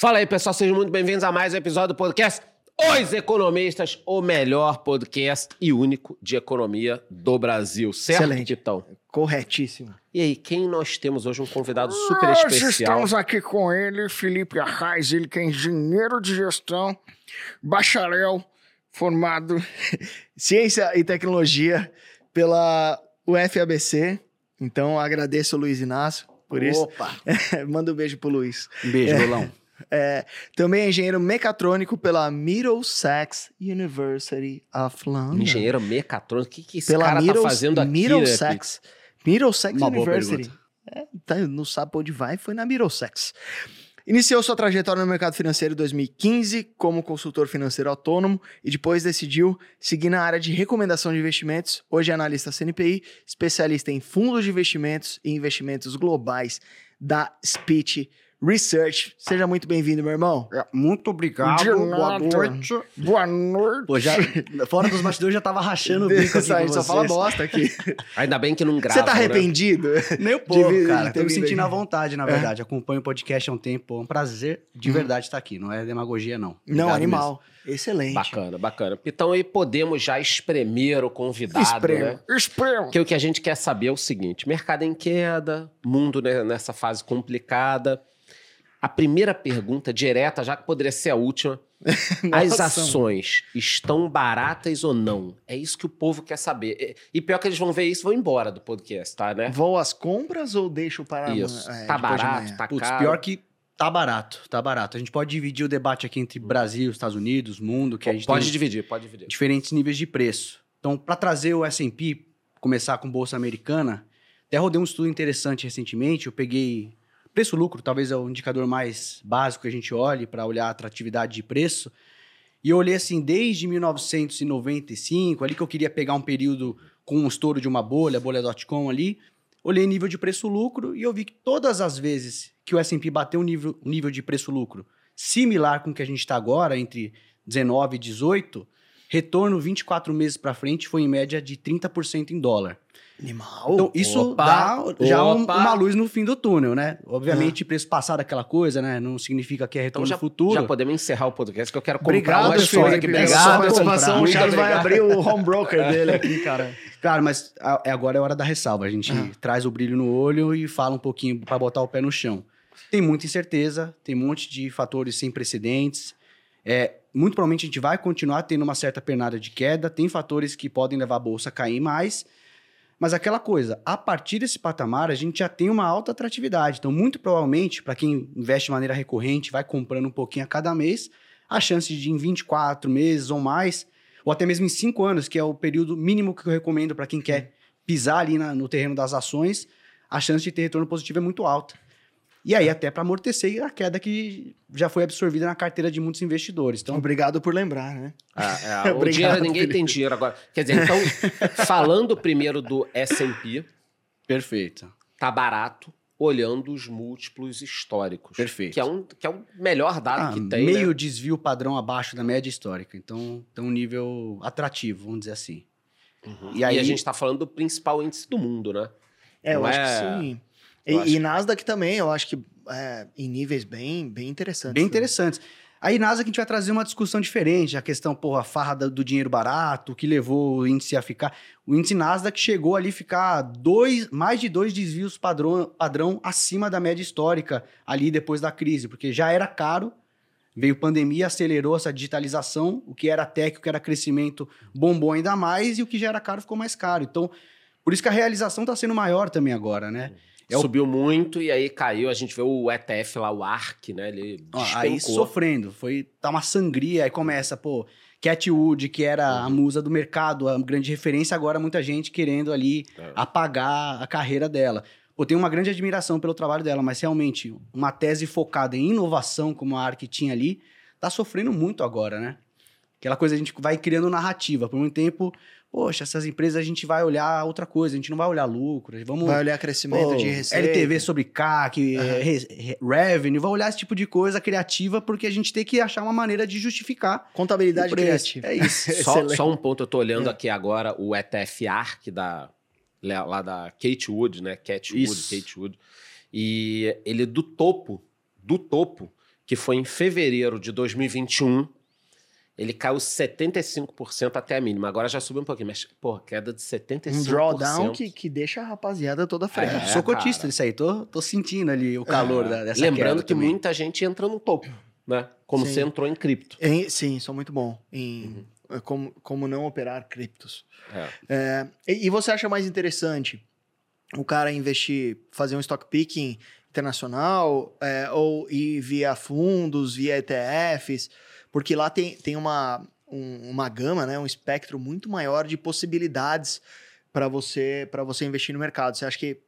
Fala aí, pessoal, sejam muito bem-vindos a mais um episódio do podcast Os Economistas, o melhor podcast e único de economia do Brasil. Certo, Excelente. Titão? Corretíssimo. E aí, quem nós temos hoje? Um convidado super Nós especial. estamos aqui com ele, Felipe Arraes, ele que é engenheiro de gestão, bacharel, formado. Ciência e Tecnologia pela UFABC. Então agradeço o Luiz Inácio por isso. Opa! Manda um beijo pro Luiz. Um beijo, Rolão. É, também é engenheiro mecatrônico pela Middlesex University of London. Engenheiro mecatrônico. O que, que esse pela cara Middles- tá fazendo aqui, né, Pete? Middlesex. Middlesex Uma University. É, tá, não sabe onde vai, foi na Middlesex. Iniciou sua trajetória no mercado financeiro em 2015 como consultor financeiro autônomo e depois decidiu seguir na área de recomendação de investimentos. Hoje é analista CNPI, especialista em fundos de investimentos e investimentos globais da Speech Research. Seja muito bem-vindo, meu irmão. É, Muito obrigado, De boa noite. Boa noite. Pô, já, fora dos bastidores já tava rachando o bico aqui a com gente só fala bosta aqui. Ainda bem que não grava. Você tá né? arrependido? Nem um pouco, De- cara. Tô me sentindo à vontade, na verdade. Acompanho o podcast há um tempo. É um prazer de verdade estar aqui. Não é demagogia, não. Não, Obrigado animal. Excelente. Bacana, bacana. Então aí podemos já espremer o convidado, Espremo. né? Espremo. Porque o que a gente quer saber é o seguinte: mercado em queda, mundo né, nessa fase complicada. A primeira pergunta, direta, já que poderia ser a última. As ações estão baratas ou não? É isso que o povo quer saber. E- pior que eles vão ver isso e vão embora do podcast, tá, né? Vou às compras ou deixo para Isso. É, tá barato, tá Putz, caro. pior que tá barato, tá barato. A gente pode dividir o debate aqui entre Brasil, Estados Unidos, mundo, que a gente Pode tem dividir, pode dividir. diferentes níveis de preço. Então, para trazer o S&P, começar com bolsa americana, até rodei um estudo interessante recentemente, eu peguei preço-lucro, talvez é o indicador mais básico que a gente olhe para olhar a atratividade de preço, e eu olhei assim, desde 1995, ali que eu queria pegar um período com um estouro de uma bolha, bolha.com ali, olhei nível de preço-lucro e eu vi que todas as vezes que o S&P bateu um nível, um nível de preço-lucro similar com o que a gente está agora, entre 19 e 18, retorno 24 meses para frente foi em média de 30% em dólar. Animal. Então, isso Opa, dá já um- uma luz no fim do túnel, né? Obviamente, preço passado é aquela coisa, né? Não significa que é Então retorno já, futuro. já podemos encerrar o podcast, que eu quero comprar Obrigado, umas Felipe. aqui. Obrigado, participação. O Charles vai abrir o home broker dele aqui, cara. Cara, mas é agora é hora da ressalva. A gente Aham. traz o brilho no olho e fala um pouquinho para botar o pé no chão. Tem muita incerteza, tem um monte de fatores sem precedentes. É, muito provavelmente a gente vai continuar tendo uma certa pernada de queda. Tem fatores que podem levar a bolsa a cair mais. Mas aquela coisa, a partir desse patamar, a gente já tem uma alta atratividade. Então, muito provavelmente, para quem investe de maneira recorrente, vai comprando um pouquinho a cada mês, a chance de em 24 meses ou mais, ou até mesmo em 5 anos, que é o período mínimo que eu recomendo para quem quer pisar ali na- no terreno das ações, a chance de ter retorno positivo é muito alta. E aí, até para amortecer a queda que já foi absorvida na carteira de muitos investidores. Então, Obrigado por lembrar, né? Ah, é, o Obrigado, dinheiro, ninguém Felipe. tem dinheiro agora. Quer dizer, então, falando primeiro do S&P, perfeito. tá barato, olhando os múltiplos históricos. Perfeito. Que é, um, que é o melhor dado Ah, que tem, meio né? desvio padrão abaixo da média histórica. Então, tem um nível atrativo, vamos dizer assim. Uhum. E E, aí- a gente tá falando do principal índice do mundo, né? É, eu Não acho é- que sim. E, acho e Nasdaq também, eu acho que é, em níveis bem, bem interessantes. Bem né? interessantes. Aí, NASA, que a gente vai trazer uma discussão diferente. A questão, porra, a farra do dinheiro barato, o que levou o índice a ficar. O índice Nasdaq chegou ali a ficar dois, mais de dois desvios padrão, padrão acima da média histórica, ali depois da crise, porque já era caro, veio pandemia, acelerou essa digitalização, o que era tech, o que era crescimento, bombou ainda mais, e o que já era caro ficou mais caro. Então, por isso que a realização está sendo maior também agora, né? É o- Subiu muito e aí caiu. A gente vê o ETF lá, o ARC, né? Ele aí sofrendo, foi tá uma sangria, aí começa, pô, Cat Wood, que era a Uhum. musa do mercado, a grande referência, agora muita gente querendo ali É. apagar a carreira dela. Pô, tenho uma grande admiração pelo trabalho dela, mas realmente uma tese focada em inovação, como a ARC tinha ali, tá sofrendo muito agora, né? Aquela coisa a gente vai criando narrativa. Por muito tempo, poxa, essas empresas a gente vai olhar outra coisa, a gente não vai olhar lucro, vamos Vai olhar crescimento Pô, de receita. LTV sobre CAC, eh, re- re- revenue, vai olhar esse tipo de coisa criativa, porque a gente tem que achar uma maneira de justificar Contabilidade criativa. É isso. Só, só um ponto, eu tô olhando É. aqui agora o ETF ARC da, lá da Kate Wood, né? Cat Wood, Isso. Kate Wood. E ele do topo, do topo, que foi em fevereiro de 2021. Ele caiu 75% até a mínima. Agora já subiu um pouquinho, mas, pô, queda de 75%. Um drawdown que, que deixa a rapaziada toda frente. É, Sou cotista disso aí, tô, tô sentindo ali o calor da, dessa Lembrando queda que também. muita gente entra no topo, né? Como Sim. você entrou em cripto. Em- sim, sou muito bom em é, como, como não operar criptos. É. É, e, e você acha mais interessante o cara investir, fazer um stock picking internacional é, ou ir via fundos, via ETFs? Porque lá tem, tem uma, um- uma gama, né, um espectro muito maior de possibilidades para você, para você investir no mercado. Você acha que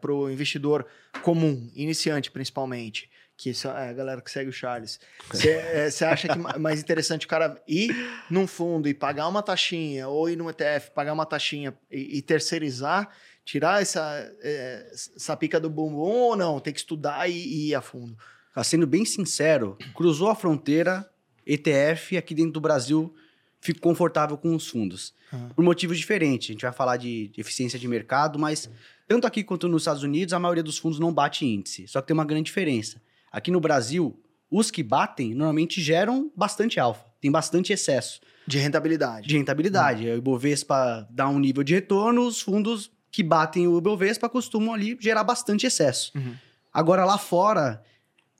para o investidor comum, iniciante principalmente, que é a galera que segue o Charles, você é, acha que é mais interessante o cara ir num fundo e pagar uma taxinha, ou ir num ETF, pagar uma taxinha e, e terceirizar, tirar essa, é, essa pica do bumbum ou não? Tem que estudar e, e ir a fundo. Sendo bem sincero, cruzou a fronteira, ETF aqui dentro do Brasil, fico confortável com os fundos. Ah. Por motivos diferentes. A gente vai falar de, eficiência de mercado, mas tanto aqui quanto nos Estados Unidos, a maioria dos fundos não bate índice. Só que tem uma grande diferença. Aqui no Brasil, os que batem normalmente geram bastante alfa, tem bastante excesso De rentabilidade. de rentabilidade. O Ibovespa dá um nível de retorno, os fundos que batem o Ibovespa costumam ali gerar bastante excesso. Uhum. Agora lá fora,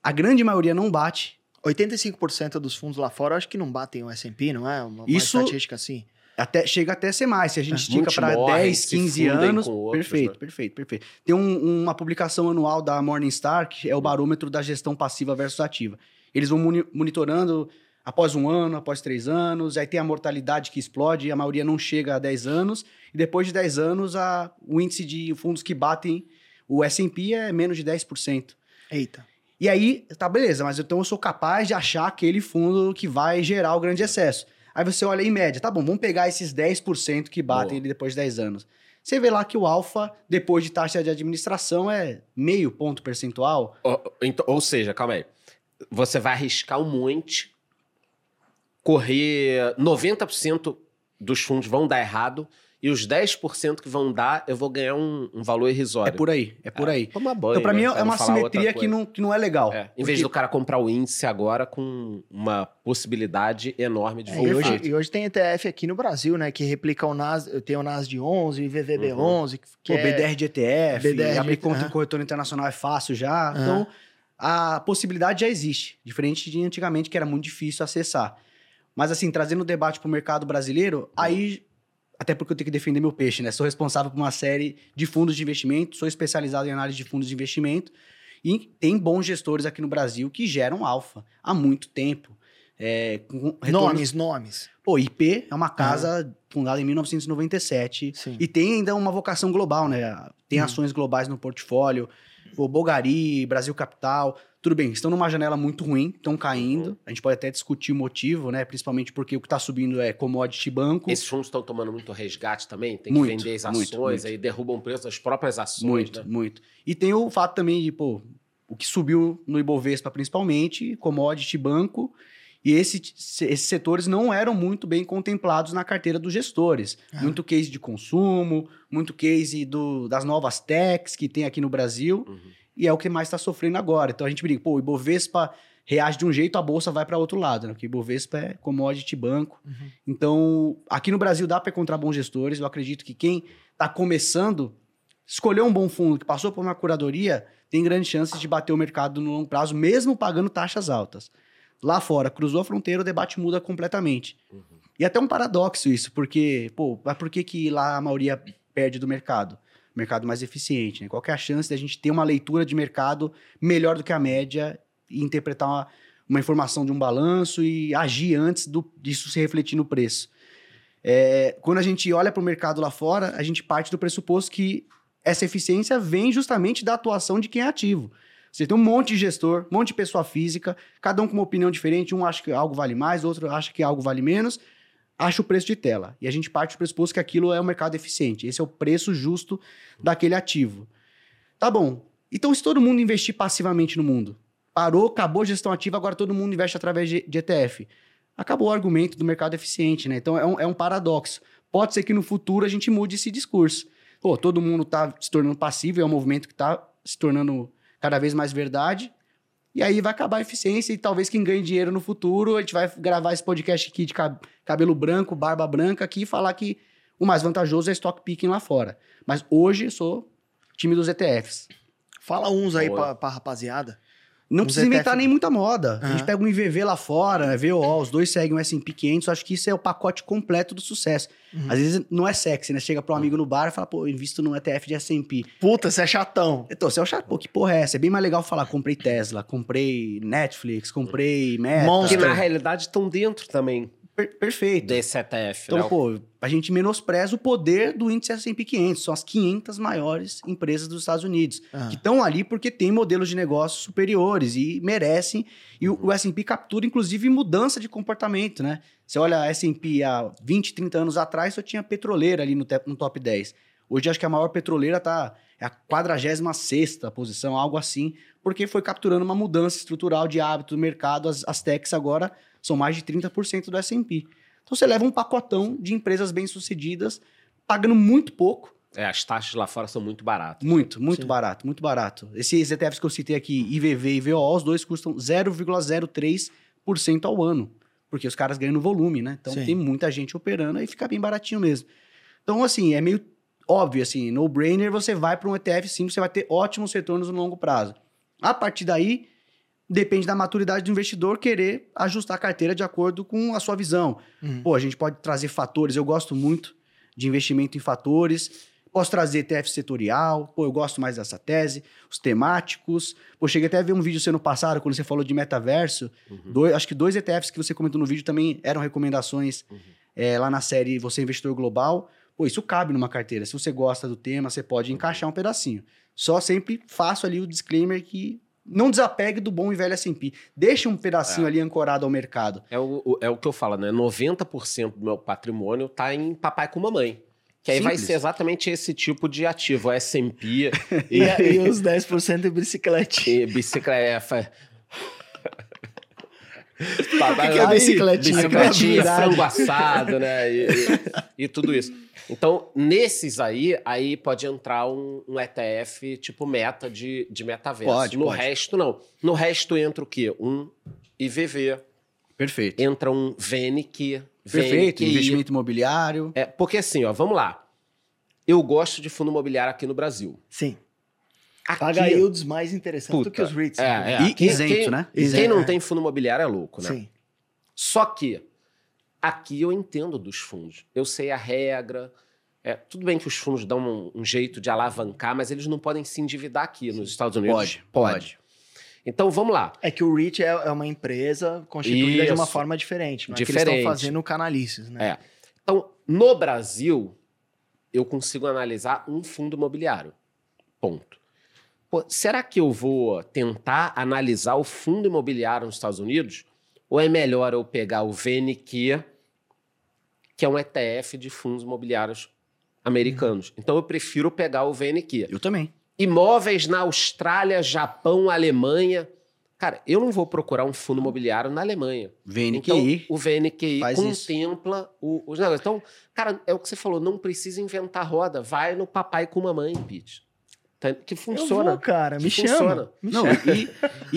a grande maioria não bate. 85% dos fundos lá fora, eu acho que não batem o S&P, não é? Uma, uma Isso- estatística assim. Até, chega até a ser mais. Se a gente estica Muitos para morrem, 10, se 15 fundem anos. outros, perfeito, né? perfeito, perfeito. Tem um- uma publicação anual da Morningstar, que é o barômetro da gestão passiva versus ativa. Eles vão moni- monitorando após um ano, após três anos, aí tem a mortalidade que explode, a maioria não chega a 10 anos, e depois de 10 anos, a, o índice de fundos que batem o S&P é menos de 10%. Eita. E aí, tá beleza, mas então eu sou capaz de achar aquele fundo que vai gerar o grande excesso. Aí você olha em média, tá bom, vamos pegar esses 10% que batem Boa. depois de 10 anos. Você vê lá que o alfa, depois de taxa de administração, é meio ponto percentual. Ou, então- ou seja, calma aí. Você vai arriscar um monte, correr 90% dos fundos vão dar errado e os 10% que vão dar, eu vou ganhar um, um valor irrisório. É por aí, é por aí. Toma banho. Então, pra mim, né? é uma simetria que não, que não é legal. É, em vez Porque- do cara comprar o índice agora com uma possibilidade enorme de É, e, voltar. hoje, e hoje tem ETF aqui no Brasil, né? Que replica o NAS, tem o NAS de 11, VVB11, Uhum. que, que Pô, é... BDR de ETF, BDR de abrir conta aham. em corretora internacional é fácil já. Aham. Então, a possibilidade já existe, diferente de antigamente que era muito difícil acessar. Mas assim, trazendo o debate para o mercado brasileiro, aí até porque eu tenho que defender meu peixe, né? Sou responsável por uma série de fundos de investimento, sou especializado em análise de fundos de investimento e tem bons gestores aqui no Brasil que geram alfa há muito tempo. É, Nomes, nomes. Pô, IP é uma casa fundada em 1997 Sim. e tem ainda uma vocação global, né? Tem Hum. ações globais no portfólio, o Bogari, Brasil Capital. Tudo bem, estão numa janela muito ruim, estão caindo. A gente pode até discutir o motivo, né? Principalmente porque o que está subindo é commodity banco. Esses fundos estão tomando muito resgate também, tem que Muito, vender as muito, ações, muito. aí derrubam o preço das próprias ações. Muito, né? muito. E tem o fato também de, pô, o que subiu no Ibovespa principalmente, commodity, banco, e esse, esses setores não eram muito bem contemplados na carteira dos gestores. Ah. Muito case de consumo, muito case do, das novas techs que tem aqui no Brasil, Uhum. E é o que mais está sofrendo agora. Então a gente briga, pô, o Ibovespa reage de um jeito, a bolsa vai para outro lado, né? Porque Ibovespa é commodity banco. Uhum. Então, aqui no Brasil dá para encontrar bons gestores. Eu acredito que quem está começando, escolheu um bom fundo que passou por uma curadoria, tem grandes chances de bater o mercado no longo prazo, mesmo pagando taxas altas. Lá fora, cruzou a fronteira, o debate muda completamente. E até um paradoxo isso, porque, pô, mas por que, que lá a maioria perde do mercado? Mercado mais eficiente, né? Qual é a chance da gente ter uma leitura de mercado melhor do que a média e interpretar uma, uma informação de um balanço e agir antes do, disso se refletir no preço? É, quando a gente olha para o mercado lá fora, a gente parte do pressuposto que essa eficiência vem justamente da atuação de quem é ativo. Você tem um monte de gestor, um monte de pessoa física, cada um com uma opinião diferente, um acha que algo vale mais, outro acha que algo vale menos, acha o preço de tela. E a gente parte do pressuposto que aquilo é um mercado eficiente. Esse é o preço justo daquele ativo. Tá bom. Então, se todo mundo investir passivamente no mundo, parou, acabou a gestão ativa, agora todo mundo investe através de, ETF. Acabou o argumento do mercado eficiente, né? Então, é um, é um paradoxo. Pode ser que no futuro a gente mude esse discurso. Pô, todo mundo está se tornando passivo, é um movimento que está se tornando cada vez mais verdade. E aí vai acabar a eficiência e talvez quem ganhe dinheiro no futuro, a gente vai gravar esse podcast aqui de cab- cabelo branco, barba branca aqui e falar que o mais vantajoso é stock picking lá fora. Mas hoje eu sou time dos ETFs. Fala uns aí Boa. pra, pra rapaziada. Não precisa inventar nem muita moda. A gente pega um IVV lá fora, VO, os dois seguem o S&P 500, eu acho que isso é o pacote completo do sucesso. Uhum. Às vezes não é sexy, né? Chega para um amigo no bar e fala, pô, eu invisto num ETF de S&P. Puta, você é chatão. Então, você acha, pô, que porra é essa? É bem mais legal falar, comprei Tesla, comprei Netflix, comprei Meta. Que Monster. na realidade estão dentro também Per- perfeito. ETF. Então, né? pô, a gente menospreza o poder do índice S&P 500. São as 500 maiores empresas dos Estados Unidos. Ah. Que estão ali porque têm modelos de negócio superiores e merecem. E o, o S&P captura, inclusive, mudança de comportamento, né? Você olha a S&P há 20, 30 anos atrás, só tinha petroleira ali no, no top 10. Hoje, acho que a maior petroleira tá... É a 46ª posição, algo assim, porque foi capturando uma mudança estrutural de hábito do mercado. As, as techs agora são mais de 30% do S&P. Então você leva um pacotão de empresas bem-sucedidas, pagando muito pouco, É, as taxas lá fora são muito baratas. muito, muito Sim. barato, muito barato. Esses ETFs que eu citei aqui, IVV e VO, os dois custam 0,03% ao ano, porque os caras ganham no volume, né? Então Sim. tem muita gente operando e fica bem baratinho mesmo. Então, assim, é meio óbvio, assim, no-brainer, você vai para um ETF sim, você vai ter ótimos retornos no longo prazo. A partir daí, depende da maturidade do investidor querer ajustar a carteira de acordo com a sua visão. Uhum. Pô, a gente pode trazer fatores, eu gosto muito de investimento em fatores. Posso trazer ETF setorial, pô, eu gosto mais dessa tese, os temáticos. Pô, cheguei até a ver um vídeo seu no passado, quando você falou de metaverso. Dois- acho que dois ETFs que você comentou no vídeo também eram recomendações é, lá na série Você é Investidor Global. Pô, isso cabe numa carteira. Se você gosta do tema, você pode encaixar um pedacinho. Só sempre faço ali o disclaimer que não desapegue do bom e velho S&P. Deixa um pedacinho ali ancorado ao mercado. É o, o- é o que eu falo, né? 90% do meu patrimônio tá em papai com mamãe. Que aí vai Simples. ser exatamente esse tipo de ativo, o S&P E, e os 10% de bicicleta. e bicicleta. O que, que é bicicletinha? Bicicletinha, frango assado, né? E, e- e tudo isso. Então, nesses aí, aí pode entrar um, um ETF tipo meta de, de metaverso. Pode, no pode. resto, não. No resto entra o quê? Um IVV, Perfeito. entra um VNQ. Perfeito. VNQI. Investimento imobiliário. É, porque assim, ó, vamos lá. Eu gosto de fundo imobiliário aqui no Brasil. Sim. Aqui, Paga yields mais interessantes do que os REITs. É, é. E Quem- isento, quem- né? Quem Isento, não é. tem fundo imobiliário é louco, né? Sim. Só que aqui eu entendo dos fundos. Eu sei a regra. É, tudo bem que os fundos dão um, um jeito de alavancar, mas eles não podem se endividar aqui nos Estados Unidos. Pode, pode. Então vamos lá. É que o REIT é, é uma empresa constituída de uma Isso. forma diferente. Não é que eles Diferente. estão fazendo canalices, né? É. Então, no Brasil, eu consigo analisar um fundo imobiliário. Ponto. Pô, será que eu vou tentar analisar o fundo imobiliário nos Estados Unidos? Ou é melhor eu pegar o VNQ, que é um ETF de fundos imobiliários americanos? Então, eu prefiro pegar o VNQ. Eu também. Imóveis na Austrália, Japão, Alemanha. Cara, eu não vou procurar um fundo imobiliário na Alemanha. VNQI. Então, o VNQI isso. contempla o- os negócios. Então, cara, é o que você falou, não precisa inventar roda. Vai no papai com mamãe, Pete. Tá- Que Eu funciona. vou, cara. Me Que chama. funciona. Me Não, chama. e,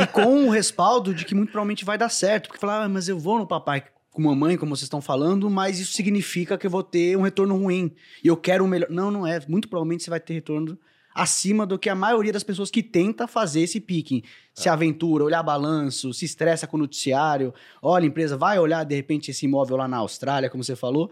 e com o respaldo de que muito provavelmente vai dar certo. Porque falar, ah, mas eu vou no papai com mamãe, como vocês estão falando, mas isso significa que eu vou ter um retorno ruim. E eu quero um melhor. Não, não é. Muito provavelmente você vai ter retorno acima do que a maioria das pessoas que tenta fazer esse picking. Se aventura, olhar balanço, se estressa com o noticiário. Olha, a empresa vai olhar, de repente, esse imóvel lá na Austrália, como você falou.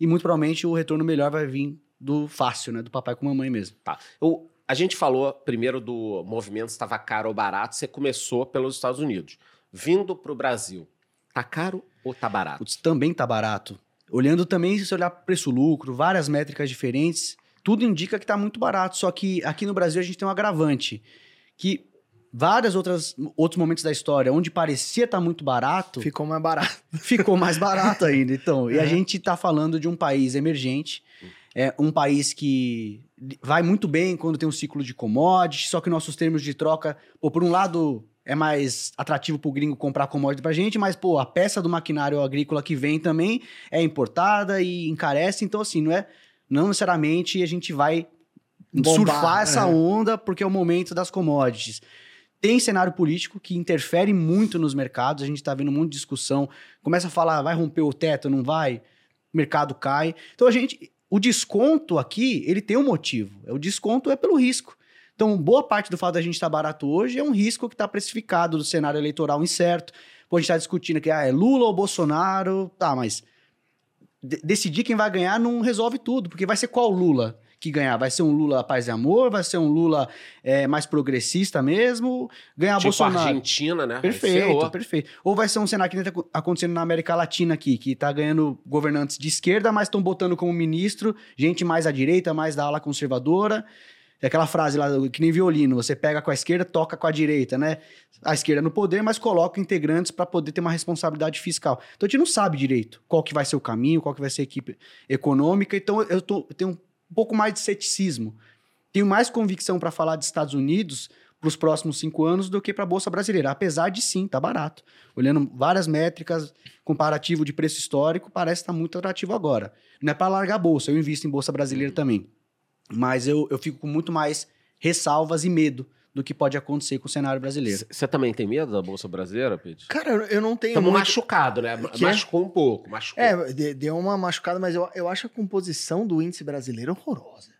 E muito provavelmente o retorno melhor vai vir do fácil, né? Do papai com mamãe mesmo. Tá. Eu- a gente falou primeiro do movimento se estava caro ou barato. Você começou pelos Estados Unidos. Vindo para o Brasil, tá caro ou tá barato? Putz, também tá barato. Olhando também, se você olhar preço-lucro, várias métricas diferentes, tudo indica que tá muito barato. Só que aqui no Brasil a gente tem um agravante. Que várias outras outros momentos da história, onde parecia estar muito barato, Ficou mais barato. ficou mais barato ainda. Então, e a gente tá falando de um país emergente, é um país que vai muito bem quando tem um ciclo de commodities, só que nossos termos de troca, pô, por um lado é mais atrativo pro gringo comprar commodity pra gente, mas pô, a peça do maquinário agrícola que vem também é importada e encarece, então assim, não é não necessariamente a gente vai Bombar, surfar essa é. onda porque é o momento das commodities. Tem cenário político que interfere muito nos mercados, a gente está vendo muita discussão. Começa a falar, vai romper o teto, não vai? O mercado cai. Então a gente. O desconto aqui, ele tem um motivo. O desconto é pelo risco. Então, boa parte do fato da gente estar barato hoje é um risco que está precificado do cenário eleitoral incerto. Pô, a gente está discutindo que ah, é Lula ou Bolsonaro. Tá, mas de- decidir quem vai ganhar não resolve tudo, porque vai ser qual Lula que ganhar? Vai ser um Lula paz e amor? Vai ser um Lula é, mais progressista mesmo? Ganhar tipo Bolsonaro? Argentina, né? Perfeito, perfeito. Ou vai ser um cenário que nem tá aco- acontecendo na América Latina aqui, que tá ganhando governantes de esquerda, mas estão botando como ministro gente mais à direita, mais da ala conservadora. É aquela frase lá, que nem violino, você pega com a esquerda, toca com a direita, né? A esquerda no poder, mas coloca integrantes para poder ter uma responsabilidade fiscal. Então a gente não sabe direito qual que vai ser o caminho, qual que vai ser a equipe econômica. Então eu, tô, eu tenho um pouco mais de ceticismo. Tenho mais convicção para falar de Estados Unidos para os próximos cinco anos do que para a Bolsa Brasileira. Apesar de sim, tá barato. Olhando várias métricas, comparativo de preço histórico, parece estar muito atrativo agora. Não é para largar a Bolsa, eu invisto em Bolsa Brasileira também. Mas eu, eu fico com muito mais ressalvas e medo do que pode acontecer com o cenário brasileiro. Você também tem medo da Bolsa Brasileira, Pedro? Cara, eu- não tenho Estamos muito... machucado, né? Que é? Machucou um pouco. Machucou. É, de- deu uma machucada, mas eu, eu acho a composição do índice brasileiro horrorosa.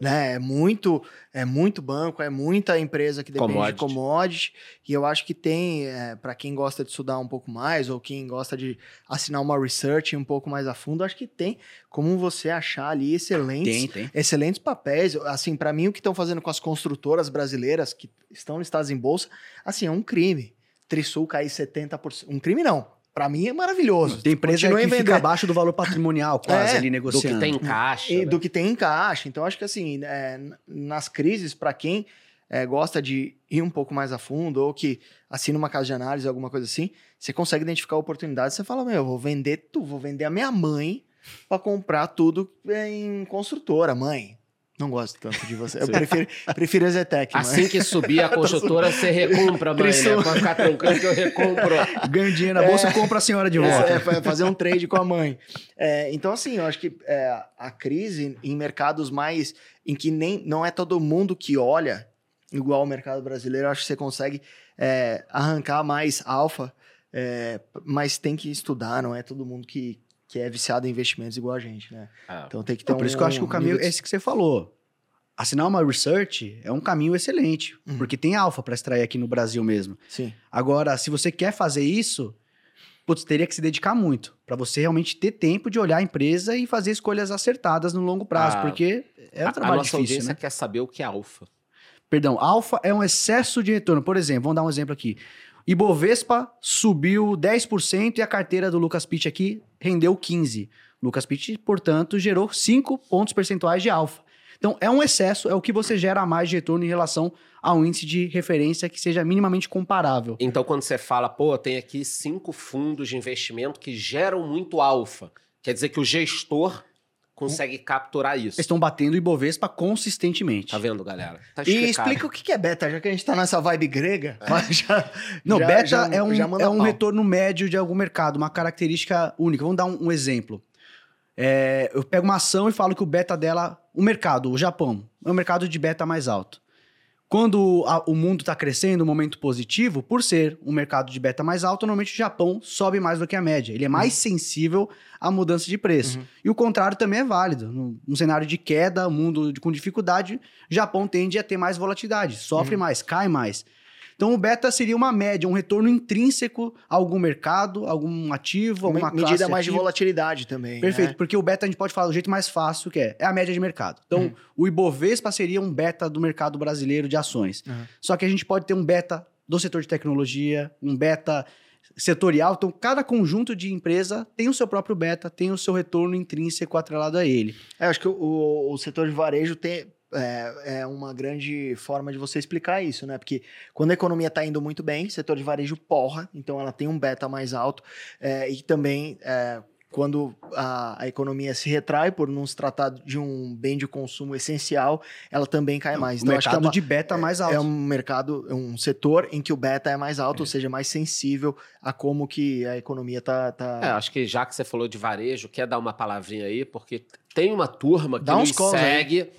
Né? É muito, é muito banco, é muita empresa que depende Commodity. de commodity. E eu acho que tem, para quem gosta de estudar um pouco mais, ou quem gosta de assinar uma research um pouco mais a fundo, acho que tem como você achar ali excelentes Tem, tem. excelentes papéis. Assim, para mim, o que estão fazendo com as construtoras brasileiras que estão listadas em bolsa, assim, é um crime. Trisul cair 70%. Um crime não. Para mim é maravilhoso. Tem empresa Continuem que fica vendendo. abaixo do valor patrimonial, quase É, ali do negociando. que tem em caixa. E né? do que tem em caixa. Então, acho que assim, é, nas crises, para quem é, gosta de ir um pouco mais a fundo, ou que assina uma casa de análise, alguma coisa assim, você consegue identificar oportunidades. Você fala, meu, eu vou vender tudo, vou vender a minha mãe para comprar tudo é, em construtora, mãe. Não gosto tanto de você. Eu Sim. prefiro, prefiro a Zetec. Assim que subir a construtora, você recompra, mãe, né? Trisul. Pode ficar tranquilo que eu recompro. Ganha dinheiro na bolsa, compra a senhora de volta. É, é, fa- fazer um trade com a mãe. É, então, assim, eu acho que é, a crise em mercados mais. em que nem não é todo mundo que olha igual o mercado brasileiro, eu acho que você consegue é, arrancar mais alfa, é, mas tem que estudar, não é todo mundo que, que é viciado em investimentos igual a gente, né? Ah, Então tem que ter Então, por isso que eu acho que o caminho é de- esse que você falou. Assinar uma research é um caminho excelente, Uhum. porque tem alfa para extrair aqui no Brasil mesmo. Sim. Agora, se você quer fazer isso, putz, teria que se dedicar muito para você realmente ter tempo de olhar a empresa e fazer escolhas acertadas no longo prazo, Ah, porque é um a, a trabalho nossa difícil, audiência né? quer saber o que é alfa. Perdão, alfa é um excesso de retorno. Por exemplo, vamos dar um exemplo aqui. Ibovespa subiu 10% e a carteira do Lucas Pitt aqui rendeu 15. Lucas Pitt, portanto, gerou 5 pontos percentuais de alfa. Então, é um excesso, é o que você gera a mais de retorno em relação a um índice de referência que seja minimamente comparável. Então, quando você fala, pô, tem aqui cinco fundos de investimento que geram muito alfa, quer dizer que o gestor consegue capturar isso. Eles estão batendo Ibovespa consistentemente. Tá vendo, galera? Tá E explica o que é beta, já que a gente tá nessa vibe grega. mas já- Não, já- beta já- é um, é um pau. retorno médio de algum mercado, uma característica única. Vamos dar um, um exemplo. É, eu pego uma ação e falo que o beta dela, o mercado, o Japão, é o mercado de beta mais alto. Quando a- o mundo está crescendo, um momento positivo, por ser um mercado de beta mais alto, normalmente o Japão sobe mais do que a média. Ele é mais sensível à mudança de preço. Uhum. E o contrário também é válido. No, num cenário de queda, mundo de- com dificuldade, o Japão tende a ter mais volatilidade, sofre Uhum. mais, cai mais. Então o beta seria uma média, um retorno intrínseco a algum mercado, algum ativo, alguma Uma classe medida mais de ativa. volatilidade também. Perfeito, né? porque o beta a gente pode falar do jeito mais fácil que é, é a média de mercado. Então, Uhum. o Ibovespa seria um beta do mercado brasileiro de ações. Uhum. Só que a gente pode ter um beta do setor de tecnologia, um beta setorial. Então, cada conjunto de empresa tem o seu próprio beta, tem o seu retorno intrínseco atrelado a ele. É, acho que o, o setor de varejo tem, é, é uma grande forma de você explicar isso, né? Porque quando a economia está indo muito bem, setor de varejo porra, então ela tem um beta mais alto. é, e também, é, quando a, a economia se retrai por não se tratar de um bem de consumo essencial, ela também cai mais. o Então, acho que é mercado uma- de beta mais alto. É um mercado, é um setor em que o beta é mais alto, ou seja, mais sensível a como que a economia tá. tá... É, acho que já que você falou de varejo, quer dar uma palavrinha aí, porque tem uma turma que Dá nos calls aí.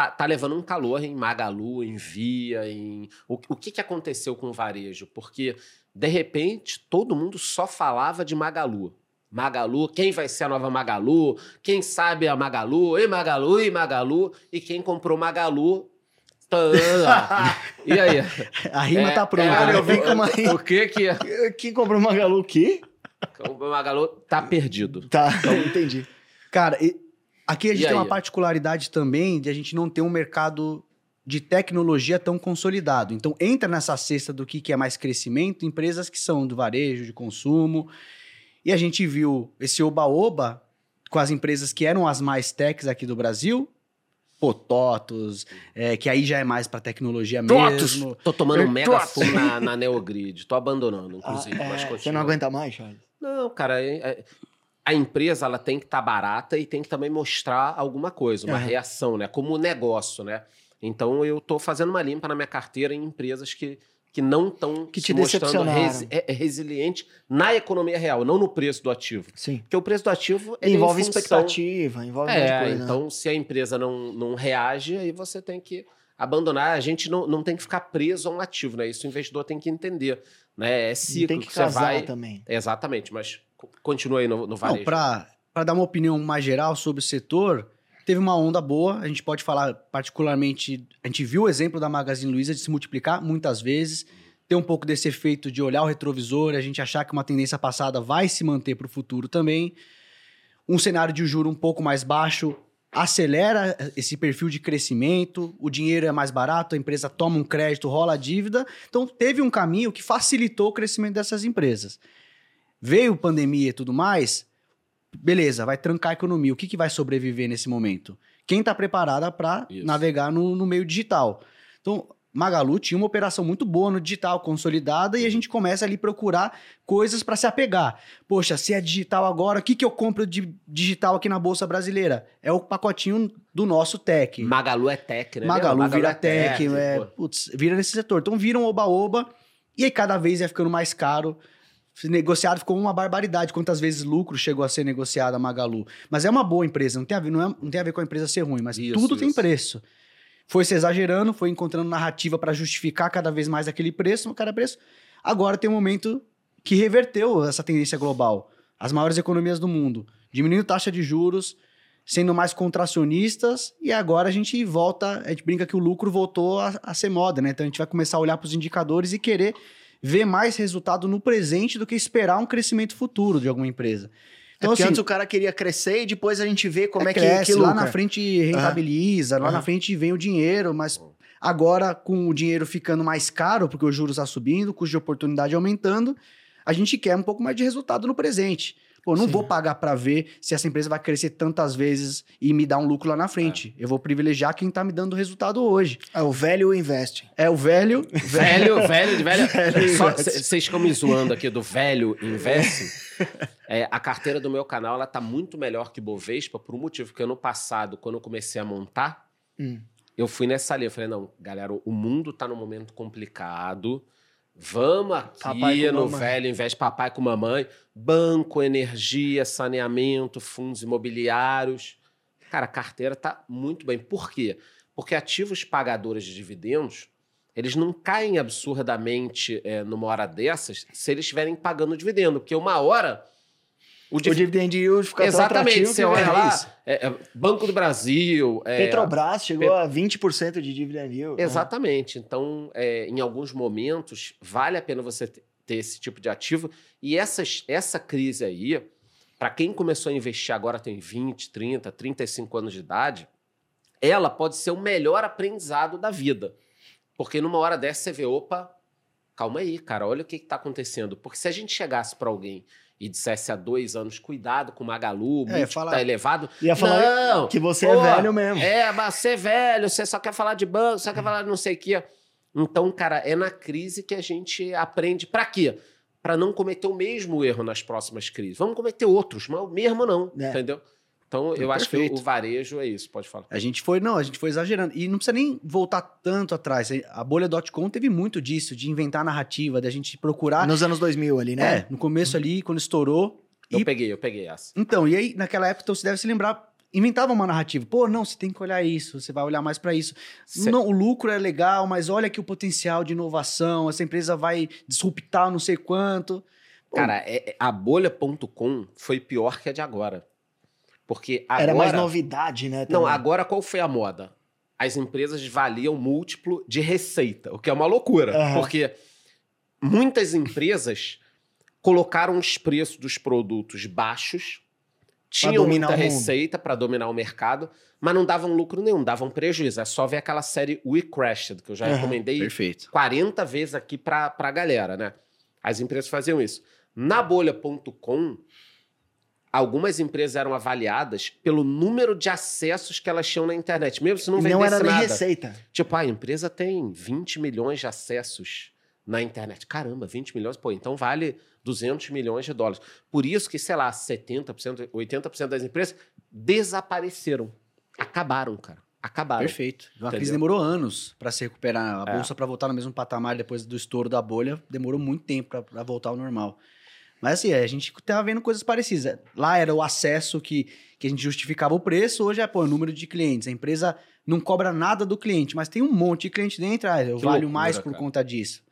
Tá, tá levando um calor em Magalu, em Via, em. O, o que, que aconteceu com o varejo? Porque, de repente, todo mundo só falava de Magalu. Magalu, quem vai ser a nova Magalu? Quem sabe a Magalu? E Magalu, e Magalu. E quem comprou Magalu. E aí? A rima É, tá pronta. é, né? eu vi com uma O que que. Quem comprou Magalu o quê? O Magalu tá perdido. Tá, entendi. Cara, e- aqui a gente E tem uma aí? particularidade também de a gente não ter um mercado de tecnologia tão consolidado. Então, entra nessa cesta do que, que é mais crescimento, empresas que são do varejo, de consumo. E a gente viu esse oba-oba com as empresas que eram as mais techs aqui do Brasil. Pô, Totos, é, que aí já é mais para tecnologia Totos! mesmo. Tô tomando um É, mega fumo na, na Neogrid. Tô abandonando, inclusive. Ah, mas é, continua. você não aguenta mais, Charles? Não, cara, é- é- a empresa ela tem que estar barata e tem que também mostrar alguma coisa, uma Aham. reação, né? Como negócio, né? Então eu tô fazendo uma limpa na minha carteira em empresas que, que não estão Que te mostrando resi é, é resiliente na economia real, não no preço do ativo. Sim. Porque o preço do ativo é envolve função- expectativa, envolve É, coisa. né? então se a empresa não, não reage, aí você tem que abandonar. A gente não, não tem que ficar preso a um ativo, né? Isso o investidor tem que entender. Né? É ciclo tem que você casar vai. também. Exatamente, mas continua aí no, no varejo. Não, para dar uma opinião mais geral sobre o setor, teve uma onda boa. A gente pode falar particularmente. A gente viu o exemplo da Magazine Luiza de se multiplicar muitas vezes. Ter um pouco desse efeito de olhar o retrovisor, a gente achar que uma tendência passada vai se manter para o futuro também. Um cenário de juro um pouco mais baixo acelera esse perfil de crescimento, o dinheiro é mais barato, a empresa toma um crédito, rola a dívida. Então, teve um caminho que facilitou o crescimento dessas empresas. Veio pandemia e tudo mais, beleza, vai trancar a economia. O que, que vai sobreviver nesse momento? Quem está preparada para navegar no, no meio digital. Então, Magalu tinha uma operação muito boa no digital, consolidada, e a gente começa ali procurar coisas para se apegar. Poxa, se é digital agora, o que, que eu compro de digital aqui na Bolsa Brasileira? É o pacotinho do nosso tech. Magalu é tech, né? Magalu, Meu, vira tech, é, pô. putz, vira nesse setor. Então viram oba-oba, e aí cada vez ia ficando mais caro. Negociado ficou uma barbaridade. Quantas vezes lucro chegou a ser negociado a Magalu. Mas é uma boa empresa, não tem a ver, não é- não tem a ver com a empresa ser ruim, mas Isso, tudo tem isso. preço. Foi se exagerando, foi encontrando narrativa para justificar cada vez mais aquele preço, cada preço. Agora tem um momento que reverteu essa tendência global. As maiores economias do mundo diminuindo taxa de juros, sendo mais contracionistas, e agora a gente volta, a gente brinca que o lucro voltou a, a ser moda, né? Então a gente vai começar a olhar para os indicadores e querer ver mais resultado no presente do que esperar um crescimento futuro de alguma empresa. É Então, porque assim, antes o cara queria crescer e depois a gente vê como é, que, cresce, que lá na frente rentabiliza, lá Aham. na frente vem o dinheiro, mas agora com o dinheiro ficando mais caro, porque os juros está subindo, o custo de oportunidade aumentando, a gente quer um pouco mais de resultado no presente. Pô, não Sim. vou pagar para ver se essa empresa vai crescer tantas vezes e me dar um lucro lá na frente. Eu vou privilegiar quem tá me dando resultado hoje. É o velho investe. É o velho, Velho, velho, de velho. Vocês ficam me zoando aqui do velho investe. É, a carteira do meu canal ela tá muito melhor que Bovespa por um motivo. Porque ano passado, quando eu comecei a montar, Hum. eu fui nessa linha. Eu falei, não, galera, o mundo tá num momento complicado. Vamos aqui no mamãe. velho investe papai com mamãe. Banco, energia, saneamento, fundos imobiliários. Cara, a carteira tá muito bem. Por quê? Porque ativos pagadores de dividendos, eles não caem absurdamente é, numa hora dessas se eles estiverem pagando dividendo. Porque uma hora... O O div- dividend yield fica Exatamente, você olha é lá, é, Banco do Brasil... é, Petrobras chegou Pet- a 20% de dividend yield. né? Exatamente. Então, é, em alguns momentos, vale a pena você te- ter esse tipo de ativo. E essas, essa crise aí, para quem começou a investir agora tem 20, 30, 35 anos de idade, ela pode ser o melhor aprendizado da vida. Porque numa hora dessa você vê, opa, calma aí, cara, olha o que está acontecendo. Porque se a gente chegasse para alguém e dissesse há dois anos, cuidado com o Magalu, É, muito fala- tá elevado. Ia falar não, que você Pô, é velho mesmo. é, mas você é velho, você só quer falar de banco, só quer falar de não sei o quê. Então, cara, é na crise que a gente aprende. Pra quê? Pra não cometer o mesmo erro nas próximas crises. Vamos cometer outros, mas o mesmo não, É. entendeu? Então, eu acho que o varejo é isso, pode falar. A gente foi, não, a gente foi exagerando. E não precisa nem voltar tanto atrás. A bolha.com teve muito disso, de inventar narrativa, da gente procurar. Nos anos 2000 ali, né? É, no começo ali, quando estourou. Eu E- peguei, eu peguei essa. Então, e aí, naquela época, então, você deve se lembrar, inventavam uma narrativa. Pô, não, você tem que olhar isso, você vai olhar mais para isso. Cê- Não, o lucro é legal, mas olha aqui o potencial de inovação, essa empresa vai disruptar não sei quanto. Pô, Cara, é- é- a bolha.com foi pior que a de agora. Porque agora... Era mais novidade, né? Não, também. agora qual foi a moda? As empresas valiam múltiplo de receita, o que é uma loucura. Aham. Porque muitas empresas colocaram os preços dos produtos baixos, tinham muita receita para dominar o mercado, mas não davam lucro nenhum, davam prejuízo. É só ver aquela série We Crashed, que eu já Aham. recomendei Perfeito. 40 vezes aqui pra, pra galera, né? As empresas faziam isso. Na bolha.com, algumas empresas eram avaliadas pelo número de acessos que elas tinham na internet, mesmo se não vendesse não era nem nada. receita. Tipo, ah, a empresa tem 20 milhões de acessos na internet. Caramba, 20 milhões? Pô, então vale 200 milhões de dólares. Por isso que, sei lá, 70%, 80% das empresas desapareceram. Acabaram, cara. Acabaram. Perfeito. A crise Entendeu? demorou anos para se recuperar. A É. bolsa para voltar no mesmo patamar depois do estouro da bolha demorou muito tempo para voltar ao normal. Mas assim, a gente tava vendo coisas parecidas. Lá era o acesso que, que a gente justificava o preço, hoje é pô, o número de clientes. A empresa não cobra nada do cliente, mas tem um monte de cliente dentro. Ah, eu Que valho loucura, mais por cara. conta disso.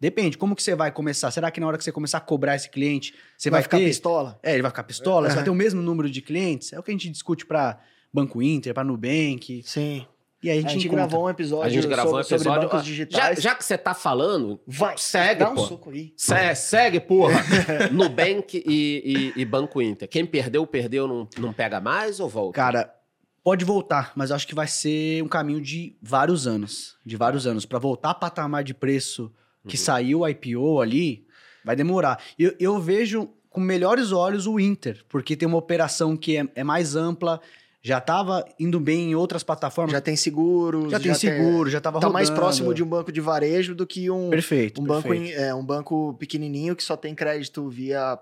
Depende, como que você vai começar? Será que na hora que você começar a cobrar esse cliente, você vai vai, ficar ter... pistola? É, ele vai ficar pistola, você Aham. vai ter o mesmo número de clientes? É o que a gente discute para Banco Inter, para Nubank. Sim. E a A gente, gente encontra. gravou um episódio, A gente gravou sobre, um episódio. sobre bancos digitais. Já, já que você tá falando, Vai, segue, dá um pô. soco aí. Se- segue, porra. Nubank e, e, e Banco Inter. Quem perdeu, perdeu, não, não pega mais ou volta? Cara, pode voltar, mas acho que vai ser um caminho de vários anos. De vários anos. Para voltar a patamar de preço que Uhum. saiu o IPO ali, vai demorar. Eu, eu vejo com melhores olhos o Inter, porque tem uma operação que é, é mais ampla, já estava indo bem em outras plataformas. Já tem seguros. Já tem seguro, já estava Tá mais próximo de um banco de varejo do que um, Perfeito. um, banco, perfeito. em- é, um banco pequenininho que só tem crédito via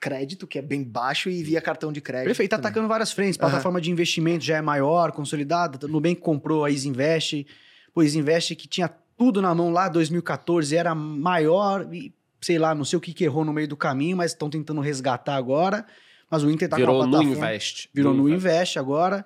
crédito, que é bem baixo, e via cartão de crédito. Perfeito, tá também. atacando várias frentes. Plataforma de investimento já é maior, consolidada. O Nubank comprou a Isinvest. Pô, Isinvest que tinha tudo na mão lá 2014, era maior e, sei lá, não sei o que, que errou no meio do caminho, mas estão tentando resgatar agora. Mas o Inter tá Virou com a no plataforma... Invest. Virou no Invest. Invest agora.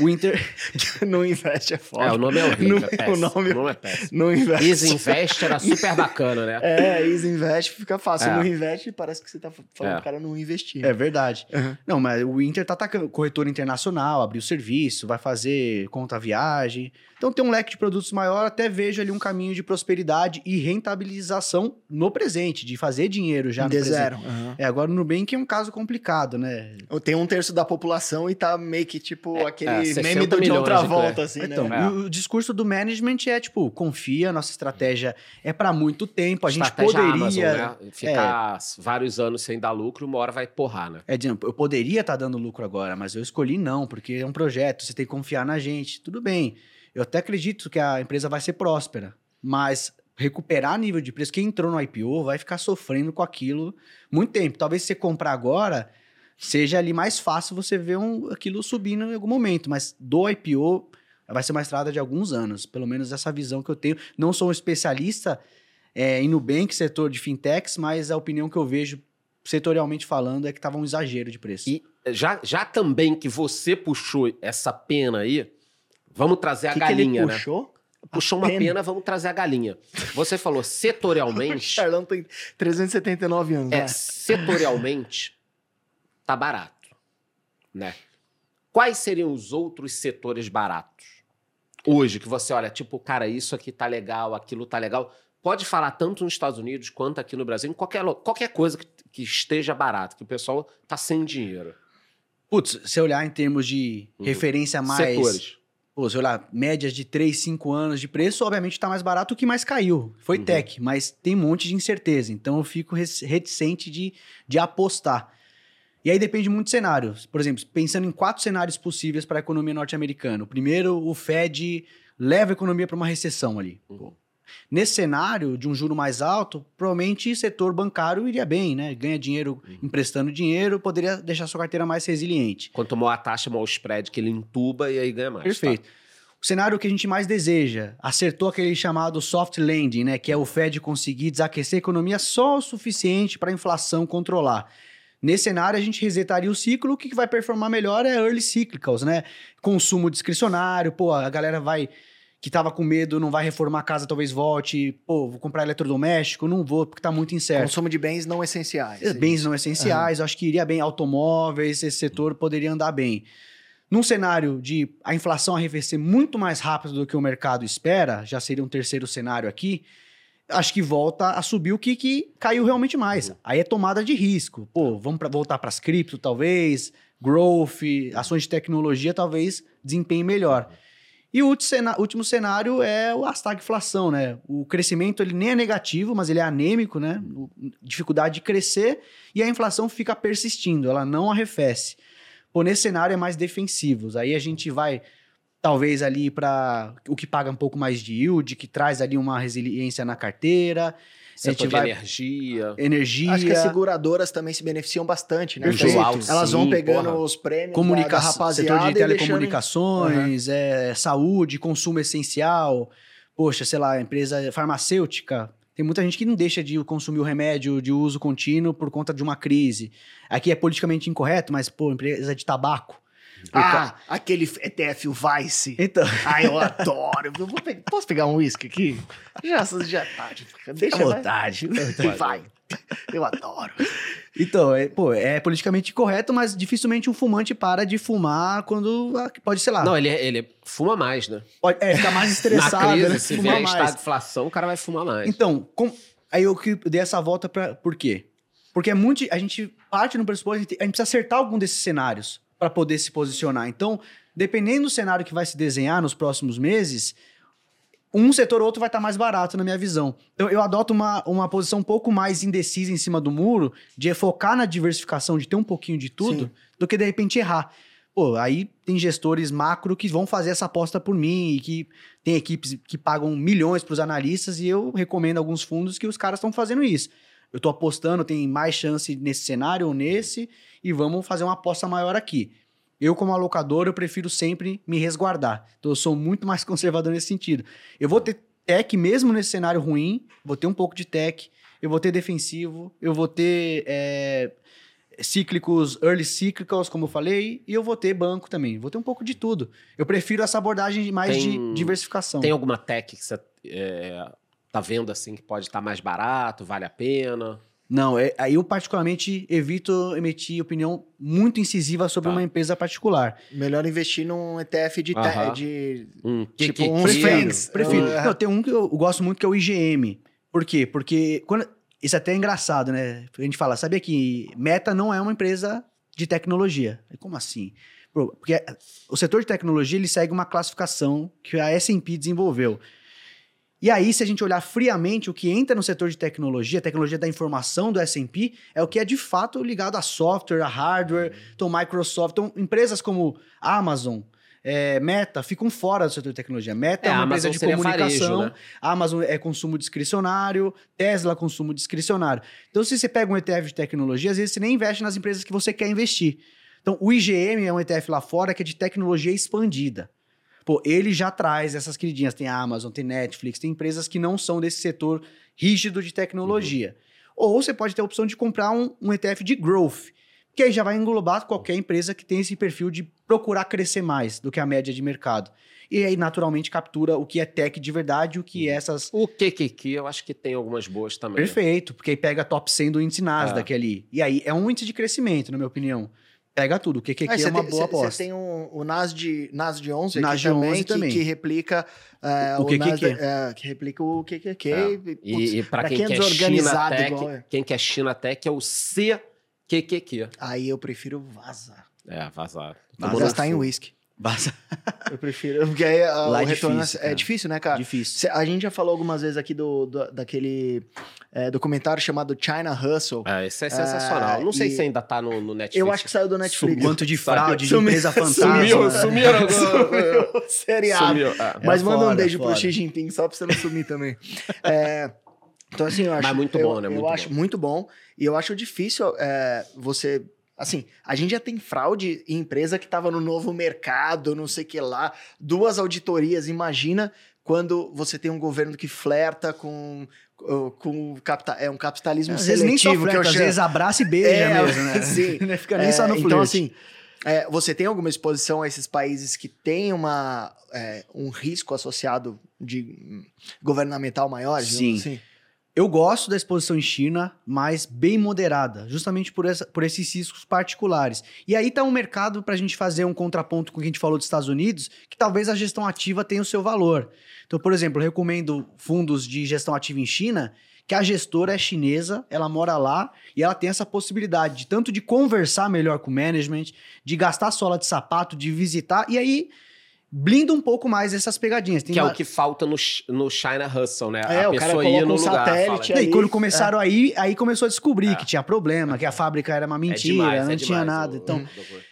O Inter... não investe, é foda. É, o nome é horrível. Não- é péssimo. o nome- O nome é péssimo. Não investe. Easy Invest era super bacana, né? É, Easy Invest fica fácil. É. Não investe, parece que você tá falando É. o cara não investir. é verdade. Uhum. Não, mas o Inter tá atacando corretor internacional, abriu serviço, vai fazer conta viagem. Então tem um leque de produtos maior, até vejo ali um caminho de prosperidade e rentabilização no presente, de fazer dinheiro já no de presente. zero. Uhum. É, agora o Nubank é um caso complicado, né? Tem um terço da população e tá meio que tipo aquele é, 60 meme do de outra de volta, clé. assim, então, né? É. e o, o discurso do management é tipo, confia, nossa estratégia é para muito tempo, a gente Estratégia poderia... Amazon, né? Ficar vários anos sem dar lucro, uma hora vai porrar, né? É, dizendo, eu poderia estar dando lucro agora, mas eu escolhi não, porque é um projeto, você tem que confiar na gente. Tudo bem. Eu até acredito que a empresa vai ser próspera, mas recuperar nível de preço, quem entrou no IPO vai ficar sofrendo com aquilo muito tempo. Talvez se você comprar agora, seja ali mais fácil você ver um, aquilo subindo em algum momento, mas do IPO vai ser uma estrada de alguns anos, pelo menos essa visão que eu tenho. Não sou um especialista é, em Nubank, setor de fintechs, mas a opinião que eu vejo setorialmente falando é que tava um exagero de preço. E já, já também que você puxou essa pena aí, vamos trazer a que que ele galinha, né? puxou? Puxou uma pena? pena. vamos trazer a galinha. Você falou O setorialmente. Charlão tem 379 anos, é, né? setorialmente, tá barato, né? Quais seriam os outros setores baratos? Hoje, que você olha, tipo, cara, isso aqui tá legal, aquilo tá legal. Pode falar tanto nos Estados Unidos quanto aqui no Brasil, em qualquer, qualquer coisa que, que esteja barato, que o pessoal tá sem dinheiro. Putz, se olhar em termos de Uhum. referência mais. Setores. Pô, se olhar médias de 3, 5 anos de preço, obviamente tá mais barato o que mais caiu. Foi Uhum. tech, mas tem um monte de incerteza. Então eu fico reticente de, de apostar. E aí depende muito do cenário. Por exemplo, pensando em quatro cenários possíveis para a economia norte-americana. O primeiro, o Fed leva a economia para uma recessão ali. Uhum. Nesse cenário de um juro mais alto, provavelmente o setor bancário iria bem, né? Ganha dinheiro Uhum. emprestando dinheiro, poderia deixar sua carteira mais resiliente. Quanto maior a taxa, maior o spread que ele entuba e aí ganha mais. Perfeito. tá? O cenário que a gente mais deseja, acertou aquele chamado soft landing, né? Que é o Fed conseguir desaquecer a economia só o suficiente para a inflação controlar. Nesse cenário, a gente resetaria o ciclo, o que vai performar melhor é early cyclicals, né? Consumo discricionário, pô, a galera vai que tava com medo, não vai reformar a casa, talvez volte, pô, vou comprar eletrodoméstico, não vou, porque tá muito incerto. Consumo de bens não essenciais. É, Bens não essenciais, eu acho que iria bem. Automóveis, esse setor poderia andar bem. Num cenário de a inflação arrefecer muito mais rápido do que o mercado espera, já seria um terceiro cenário aqui, acho que volta a subir o que, que caiu realmente mais. Aí é tomada de risco. Pô, vamos pra, voltar para as cripto, talvez, growth, ações de tecnologia, talvez desempenhe melhor. E o último cenário é a stagflação, né? O crescimento ele nem é negativo, mas ele é anêmico, né? O- Dificuldade de crescer e a inflação fica persistindo, ela não arrefece. Pô, nesse cenário é mais defensivos. Aí a gente vai talvez ali para o que paga um pouco mais de yield, que traz ali uma resiliência na carteira, Setor gente de vai- energia. energia, Acho que as seguradoras também se beneficiam bastante, né? Perfeito. Porque Elas vão pegando porra. os prêmios comunica da, da rapaziada setor de e deixando telecomunicações, é, saúde, consumo essencial. Poxa, sei lá, empresa farmacêutica. Tem muita gente que não deixa de consumir o remédio de uso contínuo por conta de uma crise. Aqui é politicamente incorreto, mas, pô, empresa de tabaco. Ah, aquele ETF, o Vice. Então, Ah, eu adoro. Eu vou pe- Posso pegar um uísque aqui? Já, já tá. Deixa à vai. vontade. Vai. Eu adoro. Então, é, pô, é politicamente incorreto, mas dificilmente um fumante para de fumar quando pode, sei lá, Não, ele, ele fuma mais, né? pode, é, ficar mais estressado, Na crise, né? se Fumar vier mais. estagflação, o cara vai fumar mais. Então, com- aí eu que dei essa volta pra. Por quê? Porque é muito. A gente parte no pressuposto, a gente, a gente precisa acertar algum desses cenários para poder se posicionar. Então, dependendo do cenário que vai se desenhar nos próximos meses, um setor ou outro vai estar mais barato, na minha visão. Então, eu adoto uma, uma posição um pouco mais indecisa em cima do muro, de focar na diversificação, de ter um pouquinho de tudo, Sim. do que de repente errar. Pô, aí tem gestores macro que vão fazer essa aposta por mim e que tem equipes que pagam milhões para os analistas e eu recomendo alguns fundos que os caras estão fazendo isso. Eu estou apostando, tem mais chance nesse cenário ou nesse e vamos fazer uma aposta maior aqui. Eu, como alocador, eu prefiro sempre me resguardar. Então, eu sou muito mais conservador nesse sentido. Eu vou ter tech mesmo nesse cenário ruim, vou ter um pouco de tech, eu vou ter defensivo, eu vou ter é, cíclicos, early cyclicals, como eu falei, e eu vou ter banco também. Vou ter um pouco de tudo. Eu prefiro essa abordagem mais Tem- de diversificação. Tem alguma tech que você é, tá vendo assim que pode estar mais barato, vale a pena? Não, é- aí eu particularmente evito emitir opinião muito incisiva sobre Tá. uma empresa particular. Melhor investir num ETF de. te- Aham. de Um Tipo, que, um que- Fangs. Prefiro. Eu- Não, tem um que eu gosto muito que é o IGM. Por quê? Porque quando... isso até é engraçado, né? A gente fala, sabia que Meta não é uma empresa de tecnologia. Como assim? Porque o setor de tecnologia ele segue uma classificação que a S&P desenvolveu. E aí, se a gente olhar friamente, o que entra no setor de tecnologia, tecnologia da informação do S&P, é o que é de fato ligado a software, a hardware, então Microsoft, então empresas como Amazon, é, Meta ficam fora do setor de tecnologia. Meta é, É, uma Amazon empresa de comunicação, né? Amazon é consumo discricionário, Tesla é consumo discricionário. Então, se você pega um ETF de tecnologia, às vezes você nem investe nas empresas que você quer investir. Então, o IGM é um ETF lá fora que é de tecnologia expandida. Pô, ele já traz essas queridinhas. Tem Amazon, tem Netflix, tem empresas que não são desse setor rígido de tecnologia. Ou você pode ter a opção de comprar um, um ETF de growth, que aí já vai englobar qualquer empresa que tem esse perfil de procurar crescer mais do que a média de mercado. E aí, naturalmente, captura o que é tech de verdade, o que é essas. O QQQ, eu acho que tem algumas boas também. Perfeito, porque aí pega top 100 do índice Nasdaq É. ali. E aí é um índice de crescimento, na minha opinião. Pega tudo. O que, que Ah, é você uma tem- boa aposta. Você tem um, o NAS de, NAS de 11 NAS aqui de também, 11 que, também. que replica é, O o, QQQ. Nasdaq, é, que replica o QQQ. É. E, putz, E, e para pra quem, quem é quer China desorganizado Tech, igual é. quem quer China Tech é o CQQQ. Aí eu prefiro vazar. É, vazar. Gastar no em fundo. Basta. Eu prefiro. Porque aí ah, Lá o é retorno difícil, é, é difícil, né, cara? Difícil. Cê- A gente já falou algumas vezes aqui do, do- daquele é, documentário chamado China Hustle. É, esse é sensacional. Ah, Não sei e- se ainda tá no, no Netflix. Eu acho que saiu do Netflix. Quanto de fraude, de Sumiu- empresa fantasma. Sumiu, sumiu agora. Sumiu o seriado. Sumiu. é. Mas É manda um beijo foda. pro Xi Jinping, só pra você não sumir também. É, então, assim, eu acho. Mas muito eu, bom, né? Eu Muito acho bom. muito bom. E eu acho difícil é, você. Assim, a gente já tem fraude em empresa que tava no novo mercado, não sei o que lá, duas auditorias. Imagina quando você tem um governo que flerta com, com capta, é um capitalismo Às vezes nem só seletivo que eu flerta, às chamo. vezes abraça e beija É, mesmo, né? sim. Não fica nem É, só no flerte. Então, assim, é, você tem alguma exposição a esses países que têm uma, é, um risco associado de hum, governamental maior? Sim. assim? Eu gosto da exposição em China, mas bem moderada, justamente por, essa- por esses riscos particulares. E aí tá um mercado para a gente fazer um contraponto com o que a gente falou dos Estados Unidos, que talvez a gestão ativa tenha o seu valor. Então, por exemplo, eu recomendo fundos de gestão ativa em China, que a gestora é chinesa, ela mora lá e ela tem essa possibilidade de tanto de conversar melhor com o management, de gastar sola de sapato, de visitar, e aí blinda um pouco mais essas pegadinhas. Tem Que é uma- o que falta no, no China Hustle, né? É, a o cara pessoa ia coloca no um lugar. satélite fala, E quando começaram aí, aí começou a descobrir É. que tinha problema, que a fábrica era uma é mentira, demais, não é tinha nada. o- Então,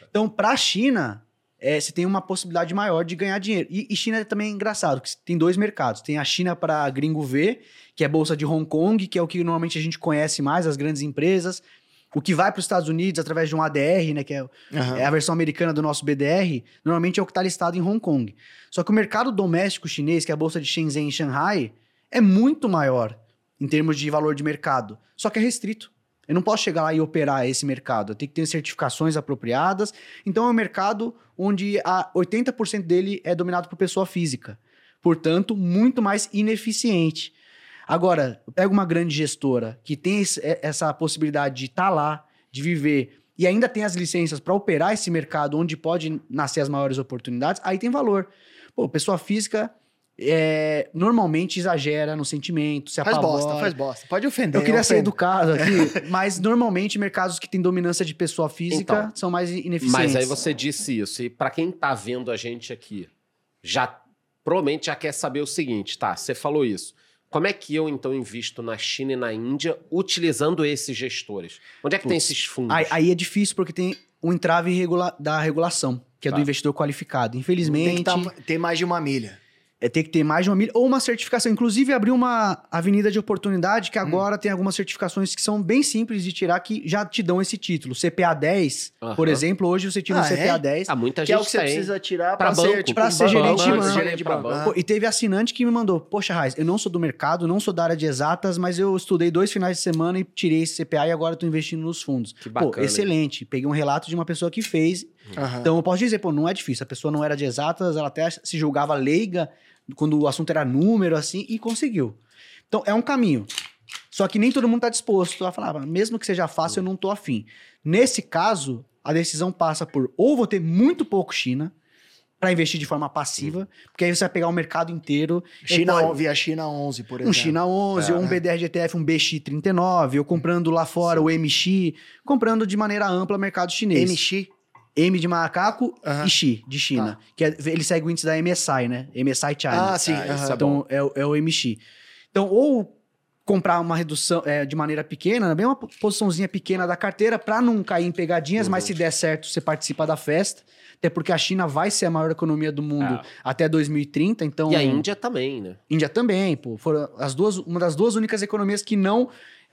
então para a China, é, você tem uma possibilidade maior de ganhar dinheiro. E, e China também é engraçado, que tem dois mercados. Tem a China para gringo ver, que é a bolsa de Hong Kong, que é o que normalmente a gente conhece mais, as grandes empresas. O que vai para os Estados Unidos através de um ADR, né, que é Aham. é a versão americana do nosso BDR, normalmente é o que está listado em Hong Kong. Só que o mercado doméstico chinês, que é a bolsa de Shenzhen e Shanghai, é muito maior em termos de valor de mercado. Só que é restrito. Eu não posso chegar lá e operar esse mercado. Eu tenho que ter certificações apropriadas. Então é um mercado onde a 80% dele é dominado por pessoa física. Portanto, muito mais ineficiente. Agora, eu pego uma grande gestora que tem esse- é- essa possibilidade de estar lá, de viver, e ainda tem as licenças para operar esse mercado onde pode nascer as maiores oportunidades, aí tem valor. Pô, pessoa física é, normalmente exagera no sentimento, se Faz apavora. bosta, faz bosta. Pode ofender. Eu queria ser educado aqui, mas normalmente mercados que têm dominância de pessoa física Então, são mais ineficientes. Mas aí você disse isso, e pra quem tá vendo a gente aqui, já provavelmente já quer saber o seguinte, tá? Você falou isso. Como é que eu, então, invisto na China e na Índia utilizando esses gestores? Onde é que tem esses fundos? Aí, aí é difícil porque tem um entrave regula- da regulação, que é Tá. do investidor qualificado. Tem Infelizmente, que tá- ter mais de uma milha. É ter que ter mais de uma milha ou uma certificação. Inclusive, abriu uma avenida de oportunidade Hum. que agora tem algumas certificações que são bem simples de tirar que já te dão esse título. CPA 10, por exemplo, hoje você tira um Ah, é? CPA 10. Ah, muita Que é gente o que você precisa tirar pra, ser, tipo, um ser banco, gerente de banco, gerente de banco. Pô, e teve assinante que me mandou, poxa, Raiz, eu não sou do mercado, não sou da área de exatas, mas eu estudei dois finais de semana e tirei esse CPA e agora estou investindo nos fundos. Que Pô, bacana. excelente. Peguei um relato de uma pessoa que fez. Então eu posso dizer, pô, não é difícil. A pessoa não era de exatas, ela até se julgava leiga quando o assunto era número, assim, e conseguiu. Então é um caminho. Só que nem todo mundo está disposto a falar, "Ah, mesmo que seja fácil, eu não tô afim. Nesse caso, a decisão passa por ou vou ter muito pouco China para investir de forma passiva, porque aí você vai pegar o mercado inteiro. China, Pode- via China 11, por exemplo. um China 11, É. ou um BDR-GTF, um BX39, ou comprando lá fora o MX, comprando de maneira ampla mercado chinês. MX. M de macaco Aham. e Xi, de China. Que é- ele segue o índice da MSI, né? MSI China. Ah, sim. Ah, isso aham. é então, é, o- é o MX. Então, ou comprar uma redução é, de maneira pequena, bem uma posiçãozinha pequena da carteira, para não cair em pegadinhas, Uhum. mas se der certo, você participa da festa. Até porque a China vai ser a maior economia do mundo É. até 2030, então... E a Índia também, né? Índia também, pô. Foram as duas, uma das duas únicas economias que não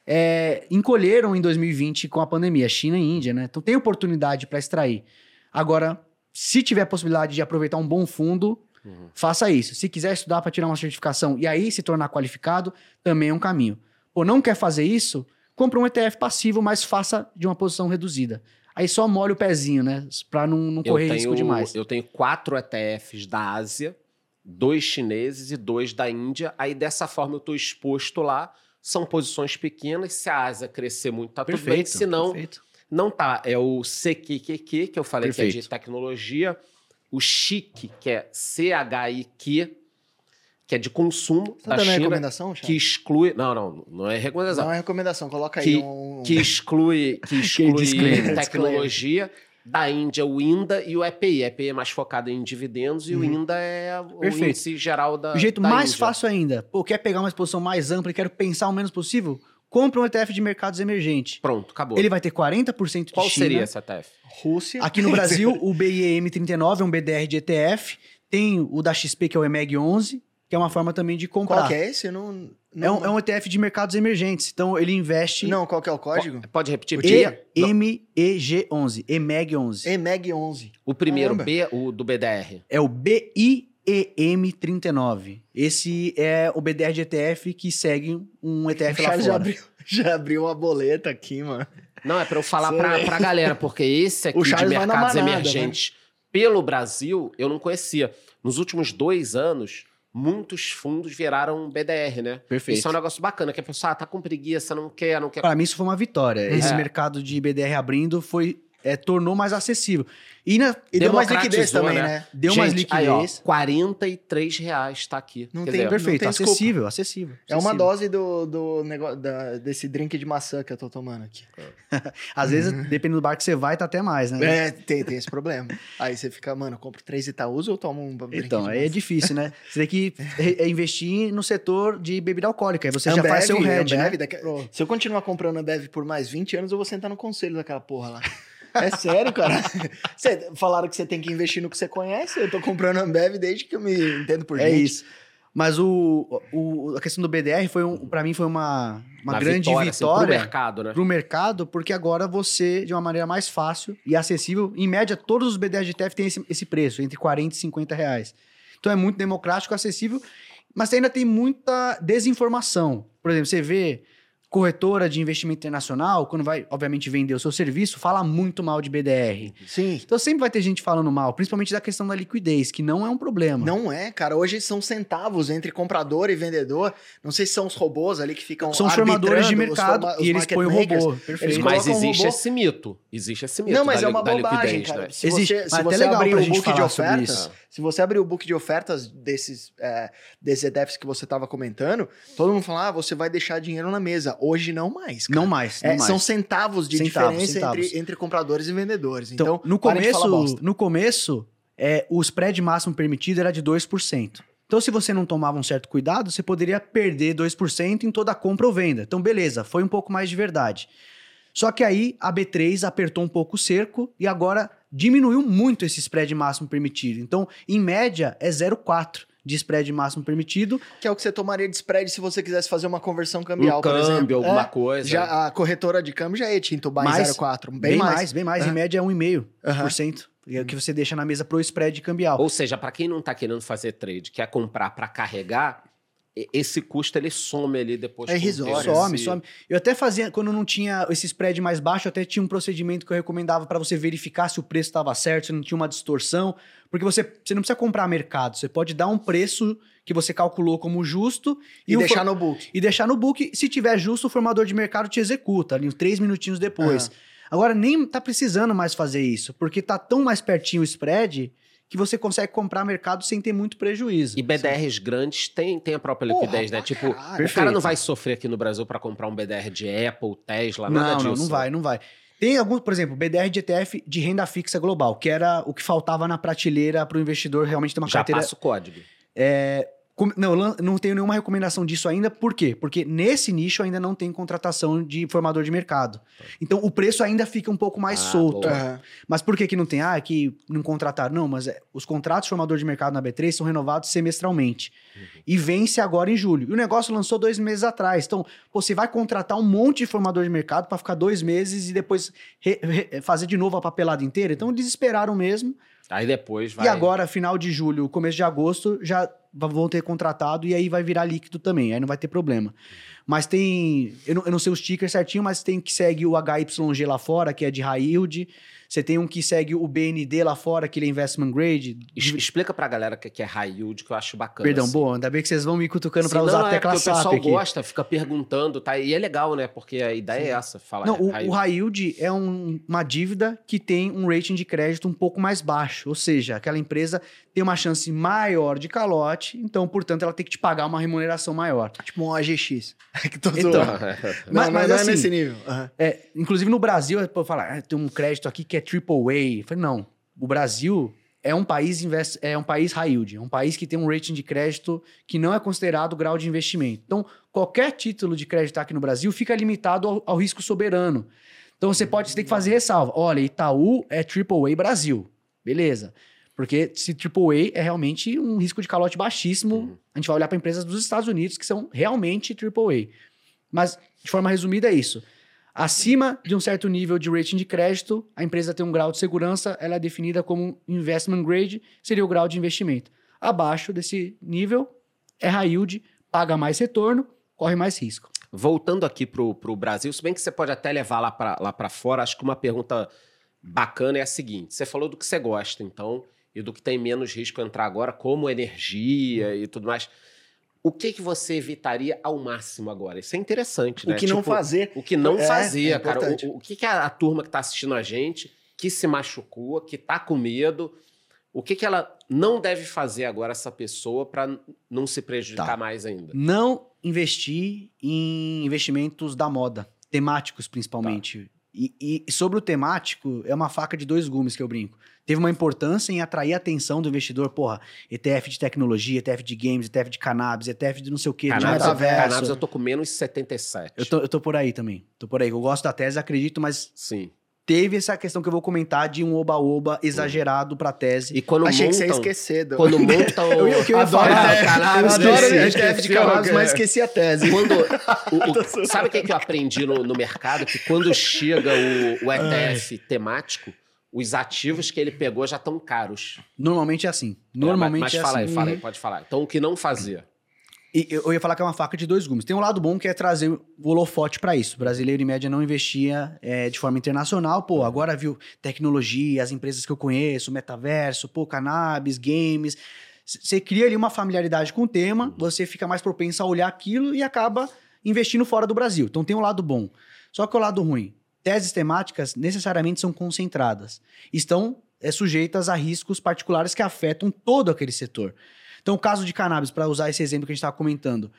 é, encolheram em 2020 com a pandemia, China e Índia, né? Então tem oportunidade para extrair. Agora, se tiver a possibilidade de aproveitar um bom fundo, Uhum. faça isso. Se quiser estudar para tirar uma certificação e aí se tornar qualificado, também é um caminho. Ou não quer fazer isso, compra um ETF passivo, mas faça de uma posição reduzida. Aí só molha o pezinho, né? Para não, não correr tenho, risco demais. eu tenho quatro ETFs da Ásia, dois chineses e dois da Índia. Aí dessa forma eu estou exposto lá. São posições pequenas. Se a Ásia crescer muito, tá tudo bem. Perfeito. Se não, perfeito. não tá. É o CQQQ, que eu falei que é de Perfeito. tecnologia. O CHIQ, que é C-H-I-Q, que é de consumo Tá da dando China, recomendação, que Thiago? exclui... Não, não, não é recomendação. Não é recomendação, coloca aí Que- um... que exclui, que exclui tecnologia. Da Índia, o INDA e o EPI. EPI é mais focado em dividendos e o Uhum. INDA é o Perfeito. índice geral da O jeito da mais Índia. fácil ainda, pô, quer pegar uma exposição mais ampla e quero pensar o menos possível? Compra um ETF de mercados emergentes. Pronto, acabou. Ele vai ter 40% de Qual China. seria esse ETF? Rússia. Aqui no Brasil, o BIEM39 é um BDR de ETF. Tem o da XP, que é o EMEG11, que é uma forma também de comprar. Qual que é esse? Eu não... É um, é um ETF de mercados emergentes. Então, ele investe Não, qual que é o código? Pode repetir? Dia? Não, EMEG11. EMEG11. EMEG 11. o primeiro Caramba. B, o do BDR. É o BIEM. EM39. Esse é o BDR de ETF que segue um ETF lá fora. já abriu, já abriu uma boleta aqui, mano. Não, é pra eu falar Sei. pra, pra galera, porque esse aqui O de mercados manada, né? emergentes pelo Brasil, eu não conhecia. Nos últimos dois anos, muitos fundos viraram BDR, né? Perfeito. Isso é um negócio bacana, que a pessoa ah, tá com preguiça, não quer, não quer. Para mim, isso foi uma vitória. Esse É. mercado de BDR abrindo foi, é, tornou mais acessível. E na- E deu mais liquidez também, né? né? deu mais Gente, aí, ó, liquidez. 43 reais tá aqui. Não Quer tem dizer, Perfeito, tem desculpa. acessível, acessível. É uma acessível. dose do, do negócio, da- desse drink de maçã que eu tô tomando aqui. Às vezes, dependendo do bar que você vai, tá até mais, né? É, tem, tem esse problema. Aí você fica, mano, eu compro três Itaús ou tomo um drink Então, de aí é difícil, né? Você tem que é investir no setor de bebida alcoólica. Aí você já Ambev, faz seu head, Ambev, né? daqui- Se eu continuar comprando Ambev por mais 20 anos, eu vou sentar no conselho daquela porra lá. É sério, cara. Cê, falaram que você tem que investir no que você conhece. Eu tô comprando Ambev desde que eu me entendo por É gente. isso. Mas o, o- a questão do BDR foi um, para mim foi uma, uma grande vitória, vitória, assim, pro mercado, né? para o mercado, porque agora você, de uma maneira mais fácil e acessível, em média, todos os BDR de ETF têm esse, esse preço, entre 40 e 50 reais. Então é muito democrático, acessível, mas ainda tem muita desinformação. Por exemplo, você vê corretora de investimento internacional, quando vai, obviamente, vender o seu serviço, fala muito mal de BDR. Sim. Então sempre vai ter gente falando mal, principalmente da questão da liquidez, que não é um problema. Não é, cara. Hoje são centavos entre comprador e vendedor. Não sei se são os robôs ali que ficam São os formadores de os mercado forma- os e eles põem o robô. Perfeito. Eles Mas um existe robô- esse mito. Existe esse mito. Não, mas da é uma bobagem, liquidez, cara. né? Se Existe. você, Mas se você legal abrir pra o gente book de falar sobre ofertas, isso. Se você abrir o book de ofertas desses, é, desses ETFs que você estava comentando, todo mundo fala, ah, você vai deixar dinheiro na mesa. Hoje não mais, cara. Não mais, não É, mais. são centavos de Centavos, diferença centavos. Entre, entre compradores e vendedores. Então, Então, no começo, no começo é, o spread máximo permitido era de 2%. Então, se você não tomava um certo cuidado, você poderia perder 2% em toda compra ou venda. Então, beleza, foi um pouco mais de verdade. Só que aí a B3 apertou um pouco o cerco e agora diminuiu muito esse spread máximo permitido. Então, em média, é 0,4 de spread máximo permitido. Que é o que você tomaria de spread se você quisesse fazer uma conversão cambial, Um por exemplo. alguma É, coisa. Já, a corretora de câmbio já ia te entubar Mais- em 0,4. Bem, Bem, mais. mais. bem mais. Em Aham. média é 1,5%. Aham. por cento, É o que você deixa na mesa pro spread cambial. Ou seja, para quem não tá querendo fazer trade, quer comprar para carregar, esse custo ele some ali depois. É irrisório. Some, Esse- some. Eu até fazia, quando não tinha esse spread mais baixo, eu até tinha um procedimento que eu recomendava para você verificar se o preço estava certo, se não tinha uma distorção. Porque você, você não precisa comprar mercado, você pode dar um preço que você calculou como justo E, o deixar no book. e deixar no book. Se tiver justo, o formador de mercado te executa ali três minutinhos depois. Agora, nem tá precisando mais fazer isso, porque tá tão mais pertinho o spread que você consegue comprar mercado sem ter muito prejuízo. E BDRs grandes têm tem a própria Porra, liquidez, né? pra Tipo, caralho. o cara não vai sofrer aqui no Brasil para comprar um BDR de Apple, Tesla, nada Não, disso. não, não vai, não vai. Tem alguns, por exemplo, BDR de ETF de renda fixa global, que era o que faltava na prateleira para o investidor realmente ter uma Já carteira. passa o código. Com- Não, não tenho nenhuma recomendação disso ainda. Por quê? Porque nesse nicho ainda não tem contratação de formador de mercado. Então o preço ainda fica um pouco mais Ah, solto. boa. Aham. Mas por que, que não tem? Ah, é que não contrataram. Não, mas é, os contratos de formador de mercado na B3 são renovados semestralmente. E vence agora em julho. E o negócio lançou dois meses atrás. Então, você vai contratar um monte de formador de mercado para ficar dois meses e depois re- re- fazer de novo a papelada inteira. Então, eles esperaram mesmo. Aí depois vai. E agora, final de julho, começo de agosto, já vão ter contratado e aí vai virar líquido também. Aí não vai ter problema. Mas tem. Eu não, eu não sei os tickers certinho, mas tem que segue o HYG lá fora, que é de high yield. Você tem um que segue o BND lá fora, que ele é investment grade. Explica pra galera o que que é high yield, que eu acho bacana. Perdão, assim. boa, ainda bem que vocês vão me cutucando Sim, pra usar não, a é tecla o SAP pessoal aqui. gosta, fica perguntando, tá? E é legal, né? Porque a ideia é essa, falar. Não, o, high o high yield é um- uma dívida que tem um rating de crédito um pouco mais baixo. Ou seja, aquela empresa tem uma chance maior de calote, então, portanto, ela tem que te pagar uma remuneração maior. Tipo um AGX. que tô Então. Não, mas- mas, não assim, é nesse nível. Aham. É, inclusive no Brasil, eu falo, ah, tem um crédito aqui que é AAA. Eu falei, não, o Brasil é um país invest, é um país high yield, é um país que tem um rating de crédito que não é considerado grau de investimento. Então, qualquer título de crédito aqui no Brasil fica limitado ao, ao risco soberano. Então, você pode você tem que fazer ressalva. Olha, Itaú é AAA Brasil. Beleza. Porque se AAA é realmente um risco de calote baixíssimo, Uhum. a gente vai olhar para empresas dos Estados Unidos que são realmente AAA. Mas, de forma resumida, é isso. Acima de um certo nível de rating de crédito, a empresa tem um grau de segurança, ela é definida como investment grade, seria o grau de investimento. Abaixo desse nível, é high yield, paga mais retorno, corre mais risco. Voltando aqui pro, pro Brasil, se bem que você pode até levar lá para lá pra fora, acho que uma pergunta bacana é a seguinte: você falou do que você gosta, então, e do que tem menos risco entrar agora, como energia e tudo mais. O que, que você evitaria ao máximo agora? Isso é interessante, né? O que não Tipo, fazer. O que não É, fazia, é cara. O, o que, que a, a turma que está assistindo a gente, que se machucou, que tá com medo, o que, que ela não deve fazer agora, essa pessoa, para não se prejudicar Tá. mais ainda? Não investir em investimentos da moda, temáticos principalmente. E, e sobre o temático, é uma faca de dois gumes que eu brinco. Teve uma importância em atrair a atenção do investidor, porra, ETF de tecnologia, ETF de games, ETF de cannabis, ETF de não sei o quê, de Cannabis, metaverso. cannabis eu tô com menos 77. Eu tô, eu tô por aí também. Tô por aí. Eu gosto da tese, acredito, mas Sim. Teve essa questão que eu vou comentar de um oba-oba exagerado pra tese. E quando Achei que montam, você ia esquecer. do- Quando montam... Eu que eu ia Adoro eu adoro esqueci, ETF de esqueci, cannabis, mas esqueci a tese. Quando, o- o- sabe o que, que eu aprendi no, no mercado? Que quando chega o, o ETF temático, os ativos que ele pegou já estão caros. Normalmente é assim. É, Normalmente mas, mas é fala assim. aí, fala aí, pode falar. Então, o que não fazer? E eu ia falar que é uma faca de dois gumes. Tem um lado bom que é trazer o holofote para isso. O brasileiro, em média, não investia é, de forma internacional. Pô, agora viu tecnologia, as empresas que eu conheço, metaverso, pô, cannabis, games. Você cria ali uma familiaridade com o tema, você fica mais propenso a olhar aquilo e acaba investindo fora do Brasil. Então tem um lado bom. Só que o lado ruim. Teses temáticas necessariamente são concentradas. Estão é, sujeitas a riscos particulares que afetam todo aquele setor. Então, o caso de cannabis, para usar esse exemplo que a gente estava comentando,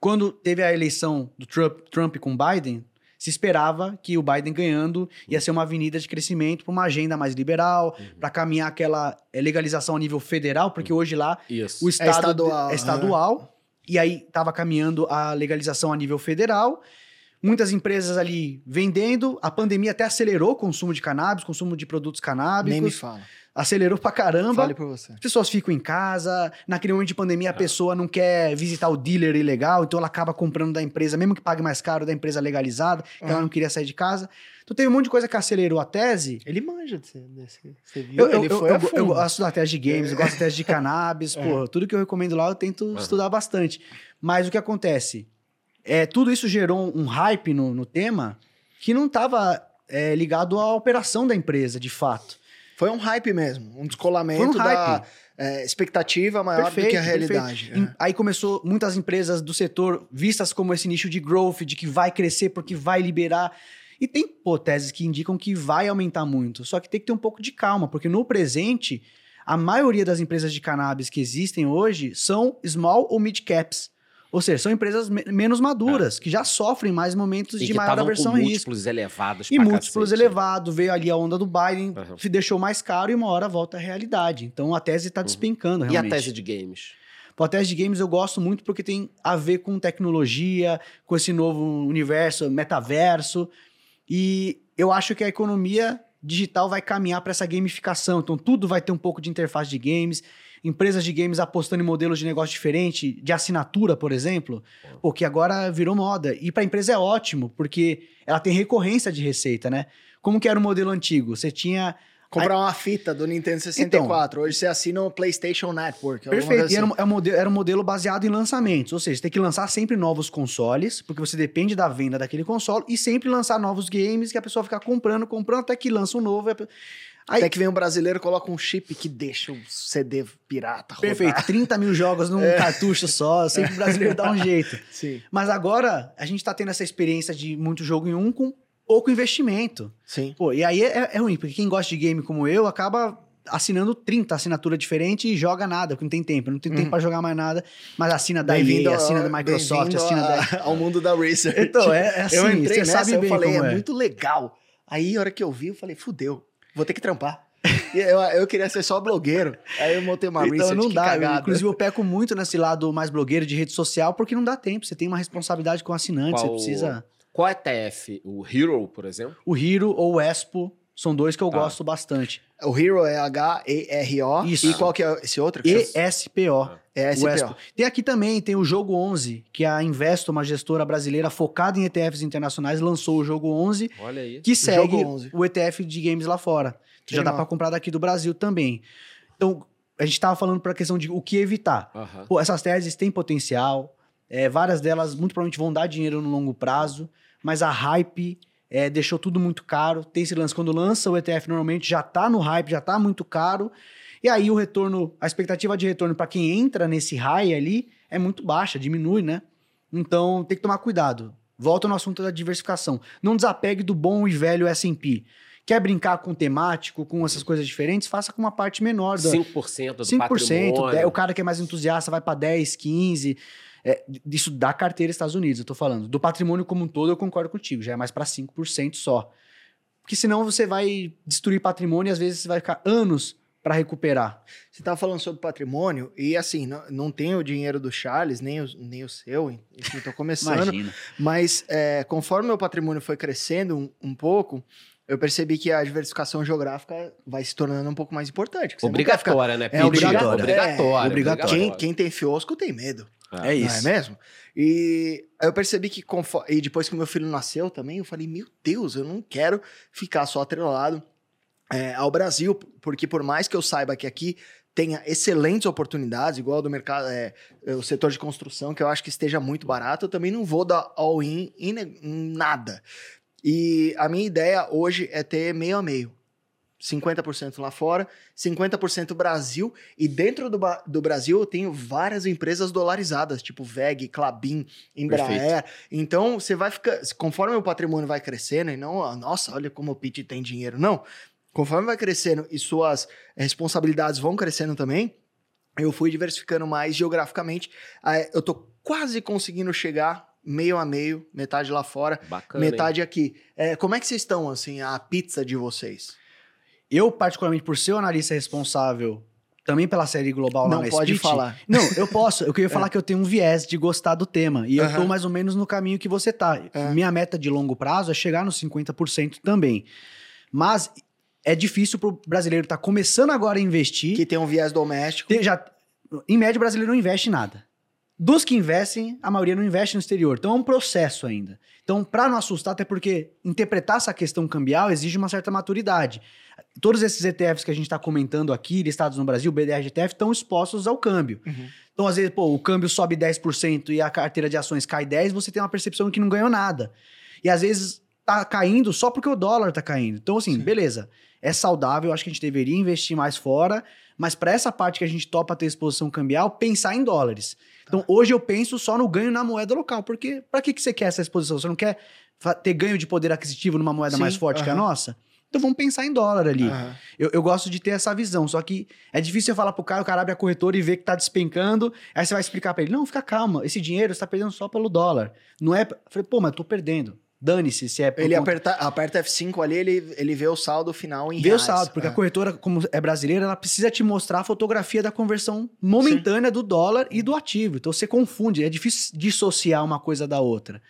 quando teve a eleição do Trump, Trump com Biden, se esperava que o Biden ganhando ia ser uma avenida de crescimento para uma agenda mais liberal, para caminhar aquela eh, legalização a nível federal, porque hoje lá Isso. o estado estadual, é estadual e aí estava caminhando a legalização a nível federal. Muitas empresas ali vendendo, a pandemia até acelerou o consumo de cannabis, consumo de produtos Nem me canábicos, fala. acelerou pra caramba. Fale por você. As pessoas ficam em casa, naquele momento de pandemia a pessoa não quer visitar o dealer ilegal, então ela acaba comprando da empresa, mesmo que pague mais caro, da empresa legalizada, que ela não queria sair de casa. Então teve um monte de coisa que acelerou a tese. Ele manja desse. desse você viu? Eu, eu, ele foi eu- eu gosto da tese de games, eu gosto da tese de cannabis, pô, tudo que eu recomendo lá eu tento estudar bastante. Mas o que acontece? É, tudo isso gerou um hype no, no tema que não estava ligado à operação da empresa, de fato. Foi um hype mesmo. Um descolamento um da é, expectativa maior do que a realidade. perfeito. Em- Aí começou muitas empresas do setor vistas como esse nicho de growth, de que vai crescer porque vai liberar. E tem pô, teses que indicam que vai aumentar muito. Só que tem que ter um pouco de calma, porque no presente, a maioria das empresas de cannabis que existem hoje são small ou mid caps. Ou seja, são empresas me- menos maduras, que já sofrem mais momentos É. E de maior aversão a risco. múltiplos elevados E múltiplos cacete. elevados, veio ali a onda do Biden, Uhum. se deixou mais caro e uma hora volta à realidade. Então a tese está despencando E a realmente. tese de games? Pô, a tese de games eu gosto muito porque tem a ver com tecnologia, com esse novo universo, metaverso. E eu acho que a economia digital vai caminhar para essa gamificação. Então, tudo vai ter um pouco de interface de games. Empresas de games apostando em modelos de negócio diferente, de assinatura, por exemplo, pô, que agora virou moda. E para a empresa é ótimo, porque ela tem recorrência de receita, né? Como que era o modelo antigo? Você tinha Comprar uma fita do Nintendo 64. Hoje você assina o PlayStation Network. Perfeito. E era, um, assim. é um modelo, era um modelo baseado em lançamentos. Ou seja, você tem que lançar sempre novos consoles, porque você depende da venda daquele console, e sempre lançar novos games que a pessoa fica comprando, comprando, até que lança um novo. Aí, Até que vem um brasileiro coloca um chip que deixa o CD pirata rodar. perfeito. 30 mil jogos num cartucho só, sempre o brasileiro dá um jeito. Sim, Mas agora, a gente tá tendo essa experiência de muito jogo em um com pouco investimento. sim. Pô, e aí é, é ruim, porque quem gosta de game como eu acaba assinando 30 assinatura diferente e joga nada, porque não tem tempo. Não tem tempo pra jogar mais nada, mas assina da EA, assina da Microsoft, assina a- da... ao mundo da research. Então, é, é assim, eu entrei nessa, sabe eu bem falei, como é, é. muito legal. Aí, a hora que eu vi, eu falei, fudeu, vou ter que trampar. Eu, eu queria ser só blogueiro. Aí eu montei uma Então research, não que dá. Eu, inclusive, eu peco muito nesse lado mais blogueiro de rede social, porque não dá tempo. Você tem uma responsabilidade com o assinante, você Qual- precisa... Qual ETF? O Hero, por exemplo? O Hero ou o Expo são dois que eu Tá. gosto bastante. O Hero é H-E-R-O. Isso. E qual que é esse outro? que ESPO. É O SPO. Expo. Tem aqui também, tem o Jogo 11, que a Investo, uma gestora brasileira focada em ETFs internacionais, lançou o Jogo 11, Olha aí. que segue Jogo 11. o ETF de games lá fora. Já dá para comprar daqui do Brasil também. Então, a gente tava falando pra questão de o que evitar. Aham. Pô, essas teses têm potencial, é, várias delas muito provavelmente vão dar dinheiro no longo prazo, mas a hype é, deixou tudo muito caro. Tem esse lance, quando lança o ETF normalmente já tá no hype, já tá muito caro, e aí o retorno, a expectativa de retorno para quem entra nesse high ali é muito baixa, diminui, né? Então tem que tomar cuidado. Volta no assunto da diversificação. Não desapegue do bom e velho S&P. Quer brincar com temático, com essas coisas diferentes, faça com uma parte menor da, 5% do 5%, patrimônio. é, o cara que é mais entusiasta vai para 10, 15. É, isso da carteira Estados Unidos, eu tô falando. Do patrimônio como um todo, eu concordo contigo, já é mais para 5% só. Porque senão você vai destruir patrimônio e às vezes você vai ficar anos para recuperar. Você estava falando sobre patrimônio e assim, não, não tem o dinheiro do Charles, nem o, nem o seu, enfim, tô começando. Imagina. Mas é, conforme meu patrimônio foi crescendo um, um pouco, eu percebi que a diversificação geográfica vai se tornando um pouco mais importante. quer ficar- Obrigatória, né? É obrigatória. Obrigatória. É, obrigatória. Quem, quem tem fiosco tem medo. É isso. Não é mesmo? E eu percebi que, confo- e depois que meu filho nasceu também, eu falei, meu Deus, eu não quero ficar só atrelado é, ao Brasil, porque por mais que eu saiba que aqui tenha excelentes oportunidades, igual do mercado, é, é, o setor de construção, que eu acho que esteja muito barato, eu também não vou dar all-in em nada. E a minha ideia hoje é ter meio a meio. 50% lá fora, 50% Brasil. E dentro do, do Brasil eu tenho várias empresas dolarizadas, tipo VEG, Clabin, Embraer. Então você vai ficar. Conforme o patrimônio vai crescendo, e não, nossa, olha como o Pete tem dinheiro. Não. Conforme vai crescendo e suas responsabilidades vão crescendo também, eu fui diversificando mais geograficamente. Eu tô quase conseguindo chegar meio a meio, metade lá fora, Bacana, hein? metade aqui. É, como é que vocês estão, assim, a pizza de vocês? Eu, particularmente, por ser o analista responsável também pela série global lá Não na pode Split, falar. Não, eu posso. Eu queria falar que eu tenho um viés de gostar do tema. E eu Aham. tô mais ou menos no caminho que você tá. É. Minha meta de longo prazo é chegar nos 50% também. Mas é difícil pro brasileiro estar começando agora a investir. Que tem um viés doméstico. Ter- já, em média, o brasileiro não investe em nada. Dos que investem, a maioria não investe no exterior. Então é um processo ainda. Então, para não assustar, até porque interpretar essa questão cambial exige uma certa maturidade. Todos esses ETFs que a gente está comentando aqui, listados no Brasil, BDR-ETF, estão expostos ao câmbio. Uhum. Então, às vezes, pô, o câmbio sobe 10% e a carteira de ações cai 10%, você tem uma percepção que não ganhou nada. E às vezes tá caindo só porque o dólar tá caindo. Então, assim, Sim. beleza. É saudável, acho que a gente deveria investir mais fora, mas para essa parte que a gente topa ter exposição cambial, pensar em dólares. Então, hoje eu penso só no ganho na moeda local, porque para que, que você quer essa exposição? Você não quer ter ganho de poder aquisitivo numa moeda Sim, mais forte que a nossa? Então vamos pensar em dólar ali. Aham. Eu, eu gosto de ter essa visão, só que é difícil eu falar pro cara, o cara abre a corretora e vê que tá despencando, aí você vai explicar pra ele, não, fica calma, esse dinheiro você tá perdendo só pelo dólar. Não é... Eu falei, pô, mas eu tô perdendo. Dane-se se é Ele conta- aperta, aperta F5 ali, ele, ele vê o saldo final em Vê o reais. saldo, porque É. a corretora, como é brasileira, ela precisa te mostrar a fotografia da conversão momentânea do dólar e do ativo. Então você confunde, é difícil dissociar uma coisa da outra.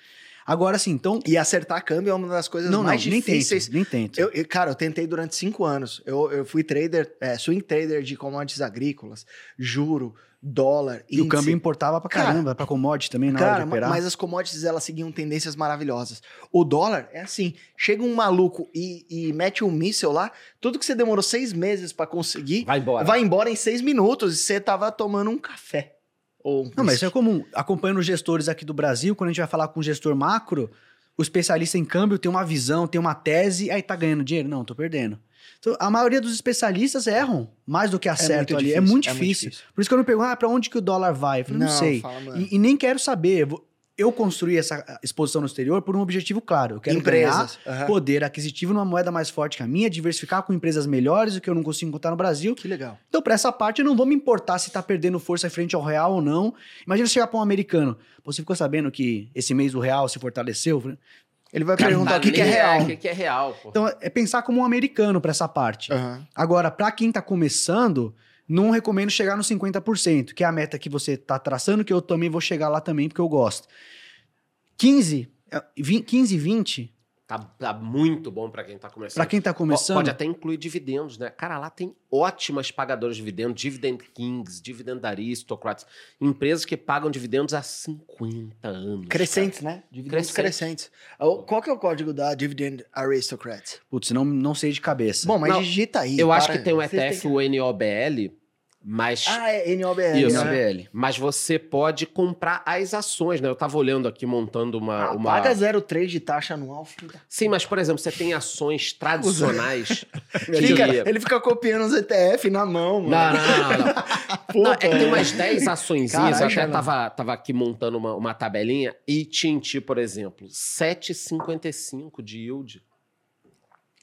Agora sim, então. E acertar câmbio é uma das coisas Não, não, mais nem difíceis. tento, nem tento. Eu, eu- cara, eu tentei durante cinco anos. Eu, eu fui trader, é, swing trader de commodities agrícolas, juro, dólar, e o índice. câmbio importava pra Cara, caramba, pra commodity também na hora Cara, de operar. mas as commodities elas seguiam tendências maravilhosas. O dólar é assim: chega um maluco e, e mete um míssel lá, tudo que você demorou seis meses pra conseguir, Vai embora. vai embora em seis minutos e você tava tomando um café. Ou um Não, mas isso é comum. Acompanhando os gestores aqui do Brasil, quando a gente vai falar com um gestor macro, o especialista em câmbio tem uma visão, tem uma tese, aí tá ganhando dinheiro? Não, tô perdendo. Então, a maioria dos especialistas erram mais do que acertam ali. é muito difícil. Por isso que eu não pergunto, ah, pra onde que o dólar vai? Eu falei, não, sei. fala. E, e nem quero saber. Eu construí essa exposição no exterior por um objetivo claro. Eu quero Empresas. ganhar aham. poder aquisitivo numa moeda mais forte que a minha, diversificar com empresas melhores, o que eu não consigo encontrar no Brasil. Que legal. Então, pra essa parte, eu não vou me importar se tá perdendo força frente ao real ou não. Imagina você chegar pra um americano. Pô, você ficou sabendo que esse mês o real se fortaleceu? Ele vai perguntar o que, que é real. O que, que é real, pô. Então, é pensar como um americano pra essa parte. Aham. Agora, pra quem tá começando, não recomendo chegar nos 50%, que é a meta que você tá traçando, que eu também vou chegar lá também, porque eu gosto. 15, é, 20, 15, 20, Tá, tá muito bom pra quem tá começando. pra quem tá começando... Pode até incluir dividendos, né? Cara, lá tem ótimas pagadoras de dividendos, Dividend Kings, Dividend Aristocrats, empresas que pagam dividendos há 50 anos. Crescentes, né? Dividendos Crescentes. crescentes. O- Qual que é o código da Dividend Aristocrat? Putz, não, não sei de cabeça. Bom, mas Não, digita aí. Eu acho para. que tem um têm ETF, o NOBL, Mas, Ah, é NOBL. Isso. né? NOBL. mas você pode comprar as ações, né? Eu tava olhando aqui, montando uma... Ah, uma... Paga 0,3 de taxa anual, filho. Sim, mas, por exemplo, você tem ações tradicionais que... Fica- ele fica copiando os ETF na mão, mano. Não, não, não, não. Não, é que tem umas 10 açõezinhas, eu até tava, tava aqui montando uma, uma tabelinha, e Tinti, por exemplo, 7,55 de yield.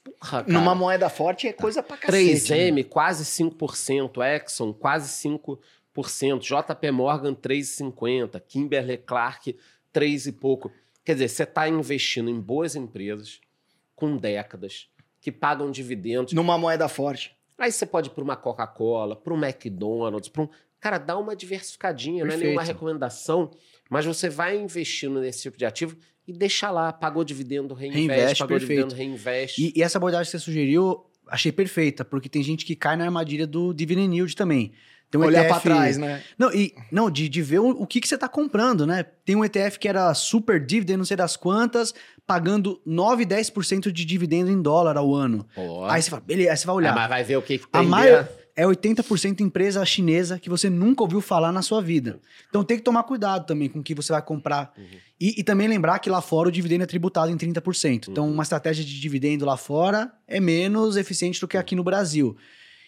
Porra, cara. Numa moeda forte é coisa pra cacete. né? 3M, quase 5%, Exxon, quase 5%, JP Morgan, 3,50%, Kimberly Clark, 3 e pouco. Quer dizer, você está investindo em boas empresas com décadas, que pagam dividendos. Numa moeda forte. Aí você pode ir para uma Coca-Cola, para um McDonald's, para um. Cara, dá uma diversificadinha, não é Perfeito. nenhuma recomendação, mas você vai investindo nesse tipo de ativo e deixa lá, pagou dividendo, reinveste, Reinveste, pagou perfeito. dividendo, reinveste. E, e essa abordagem que você sugeriu, achei perfeita, porque tem gente que cai na armadilha do dividend yield também. Tem um Olhar pra trás, né? Não, e, não de, de ver o, o que, que você está comprando, né? Tem um ETF que era super dividend, não sei das quantas, pagando 9, 10% de dividendo em dólar ao ano. Pô. Aí você fala, beleza, aí você vai É, olhar. mas vai ver o que, que A tem maior dentro. É 80% empresa chinesa que você nunca ouviu falar na sua vida. Então tem que tomar cuidado também com o que você vai comprar. Uhum. E, e também lembrar que lá fora o dividendo é tributado em 30%. Então Uhum. uma estratégia de dividendo lá fora é menos eficiente do que aqui no Brasil.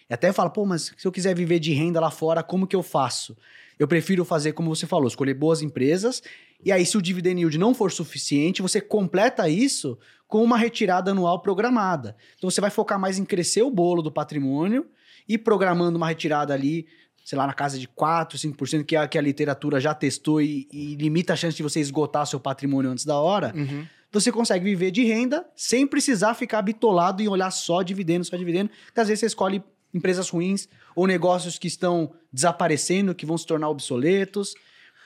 E até fala, pô, mas se eu quiser viver de renda lá fora, como que eu faço? Eu prefiro fazer como você falou, escolher boas empresas. E aí, se o dividend yield não for suficiente, você completa isso com uma retirada anual programada. Então você vai focar mais em crescer o bolo do patrimônio e programando uma retirada ali, sei lá, na casa de 4, 5%, que a, que a literatura já testou e, e limita a chance de você esgotar seu patrimônio antes da hora, Uhum. você consegue viver de renda sem precisar ficar bitolado em olhar só dividendo, só dividendo, porque às vezes você escolhe empresas ruins ou negócios que estão desaparecendo, que vão se tornar obsoletos.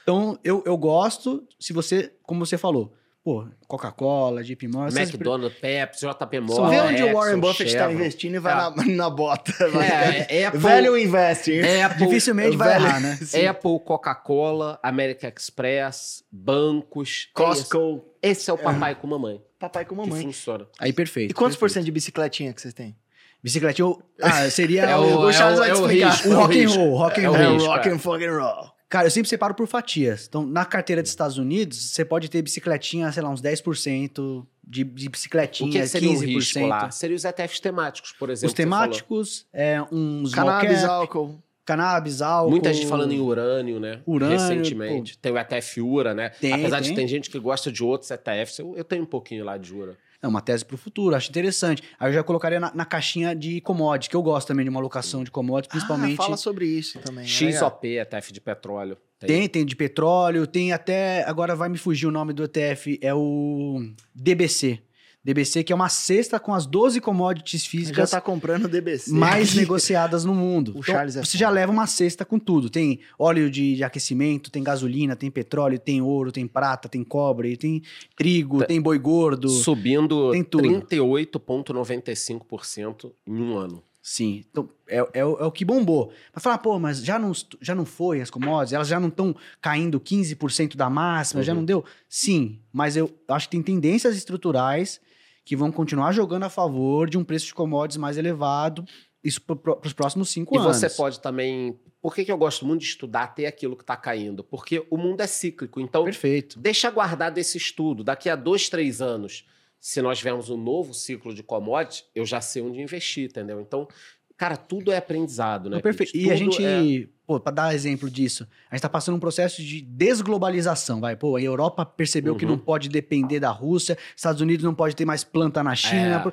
Então, eu, eu gosto, se você, como você falou, pô, Coca-Cola, JP Morgan, McDonald's, Pepsi, JP Morgan. vê onde o Warren Buffett está investindo e vai É. na, na bota. Vai. É, Apple, Velho investing. Apple, dificilmente vai velho- errar, né? Apple, Coca-Cola, American Express, bancos. é. Costco. Esse é o papai com mamãe. Papai com Que mamãe. funciona. Aí perfeito. E quantos por perfeito. cento de bicicletinha que vocês têm? Bicicleta, eu- ah, seria É o, o, o Charles é o, vai é te o explicar. risco. o é rock and roll, rock and É o roll. rock é. and fucking roll. Cara, eu sempre separo por fatias. Então, na carteira dos Estados Unidos, você pode ter bicicletinha, sei lá, uns 10% de, de bicicletinha, O que, que seria 15%. o risco lá? Seria os ETFs temáticos, por exemplo. Os temáticos, é, uns Cannabis, cap, álcool. cannabis, álcool. Muita gente falando em urânio, né? Urânio, Recentemente. Tem o ETF URA, né? Tem, Apesar de tem. ter gente que gosta de outros ETFs, eu, eu tenho um pouquinho lá de URA. É uma tese para o futuro, acho interessante. Aí eu já colocaria na, na caixinha de commodities, que eu gosto também de uma alocação de commodities, principalmente. Ah, fala sobre isso também. é legal. XOP, ETF de petróleo. Tem, tem de petróleo, tem até. Agora vai me fugir o nome do ETF, é o DBC. DBC, que é uma cesta com as 12 commodities Já físicas tá comprando DBC. mais negociadas no mundo. O Então, Charles é você foda. já leva uma cesta com tudo. Tem óleo de, de aquecimento, tem gasolina, tem petróleo, tem ouro, tem prata, tem cobre, tem trigo, Tá. tem boi gordo. Subindo Tem tudo. 38,95% em um ano. Sim, então é, é, o- é o que bombou. Mas falar, pô, mas já não, já não foi as commodities? Elas já não estão caindo 15% da máxima? Já Uhum. não deu? Sim, mas eu acho que tem tendências estruturais que vão continuar jogando a favor de um preço de commodities mais elevado, isso para os próximos cinco E anos. você pode também. Por que, que eu gosto muito de estudar até aquilo que está caindo? Porque o mundo é cíclico. Então, Perfeito. deixa guardado esse estudo. Daqui a dois, três anos, se nós tivermos um novo ciclo de commodities, eu já sei onde investir, entendeu? Então, cara, tudo é aprendizado, né? Perfeito. E a gente, é- pô, para dar exemplo disso, a gente tá passando um processo de desglobalização, vai. Pô, a Europa percebeu que Uhum. não pode depender da Rússia, Estados Unidos não pode ter mais planta na China. É.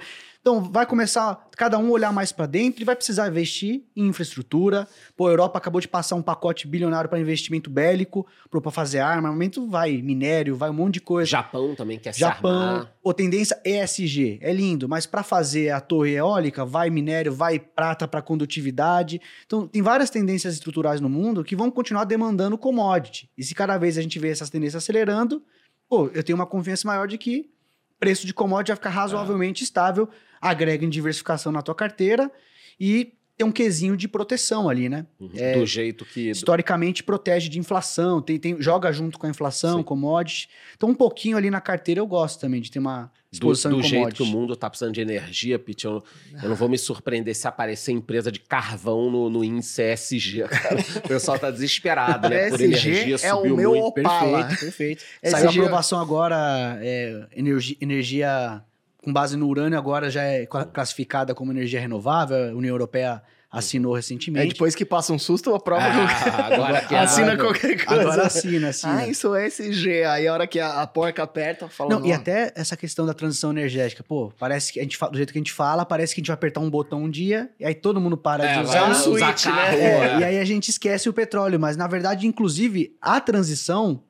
Então, vai começar cada um olhar mais para dentro e vai precisar investir em infraestrutura. Pô, a Europa acabou de passar um pacote bilionário para investimento bélico, para fazer armamento, vai minério, vai um monte de coisa. Japão também quer se Japão, armar. pô, tendência ESG, é lindo, mas para fazer a torre eólica, vai minério, vai prata para condutividade. Então, tem várias tendências estruturais no mundo que vão continuar demandando commodity. E se cada vez a gente vê essas tendências acelerando, pô, eu tenho uma confiança maior de que preço de commodity vai ficar razoavelmente estável, agrega em diversificação na tua carteira e tem um quesinho de proteção ali, né? Uhum. É, do jeito que. Historicamente protege de inflação, tem, tem- joga junto com a inflação, Sim. commodity. Então, um pouquinho ali na carteira eu gosto também de ter uma Do, exposição do em jeito que o mundo tá precisando de energia, Pete, eu, eu não vou me surpreender se aparecer empresa de carvão no, no índice ESG. O pessoal tá desesperado, né? Por energia é o subiu meu muito. Opala. Perfeito, perfeito. Saiu a aprovação agora, é, energia, energia com base no urânio agora já é cla- classificada como energia renovável, a União Europeia assinou É recentemente. depois que passa um susto, a prova Ah, agora que assina agora- qualquer coisa. Agora assina, assina. Ah, isso é SG. Aí a hora que a, a porca aperta, fala Não, e até essa questão da transição energética, pô, parece que a gente fala, do jeito que a gente fala, parece que a gente vai apertar um botão um dia e aí todo mundo para É, de usar. um usar switch, carro, né? É, é. E aí a gente esquece o petróleo, mas na verdade, inclusive, a transição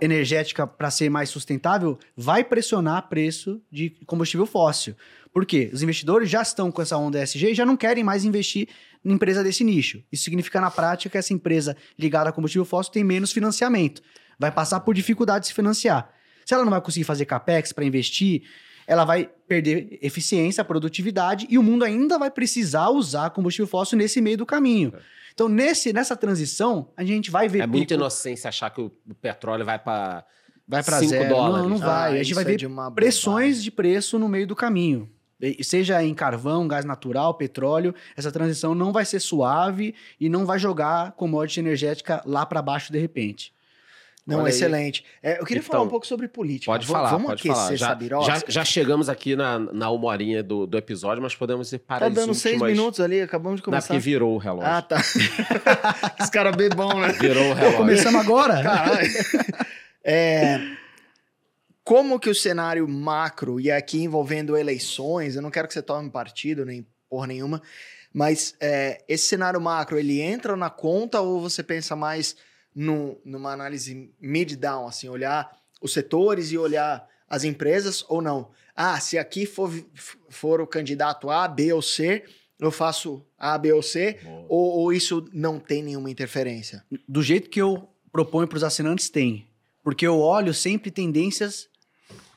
energética para ser mais sustentável vai pressionar preço de combustível fóssil. Por quê? Os investidores já estão com essa onda ESG e já não querem mais investir em empresa desse nicho. Isso significa na prática que essa empresa ligada a combustível fóssil tem menos financiamento. Vai passar por dificuldade de se financiar. Se ela não vai conseguir fazer capex para investir, ela vai perder eficiência, produtividade e o mundo ainda vai precisar usar combustível fóssil nesse meio do caminho. Então, nesse, nessa transição, a gente vai ver É muita pico- inocência achar que o, petróleo vai para vai para 5 zero. dólares. Não, não vai. Ah, a gente vai é ver de uma pressões de preço no meio do caminho. Seja em carvão, gás natural, petróleo, essa transição não vai ser suave e não vai jogar commodity energética lá para baixo de repente. Não, Olha excelente. É, eu queria Então, falar um pouco sobre política. Pode falar, Vamos pode aquecer falar. essa Já, birosca? já, já chegamos aqui na, na uma horinha do, do episódio, mas podemos ir para Tá as dando seis últimas- minutos ali, acabamos de Não, é começar. porque virou o relógio. Ah, tá. Os caras bebão, né? Virou o relógio. Começamos agora? Caralho. É, como que o cenário macro, e aqui envolvendo eleições, eu não quero que você tome partido, nem porra nenhuma, mas é, esse cenário macro, ele entra na conta ou você pensa mais no, numa análise mid-down, assim, olhar os setores e olhar as empresas ou não? Ah, se aqui for, for o candidato A, B ou C, eu faço A, B ou C, ou, ou isso não tem nenhuma interferência? Do jeito que eu proponho para os assinantes, tem. Porque eu olho sempre tendências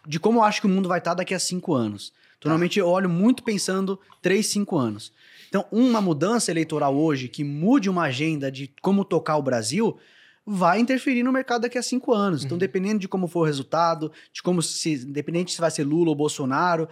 de como eu acho que o mundo vai estar daqui a cinco anos. Então, Normalmente eu olho muito pensando três, cinco anos. Então, uma mudança eleitoral hoje que mude uma agenda de como tocar o Brasil vai interferir no mercado daqui a cinco anos. Então, dependendo de como for o resultado, de como se, independente se vai ser Lula ou Bolsonaro,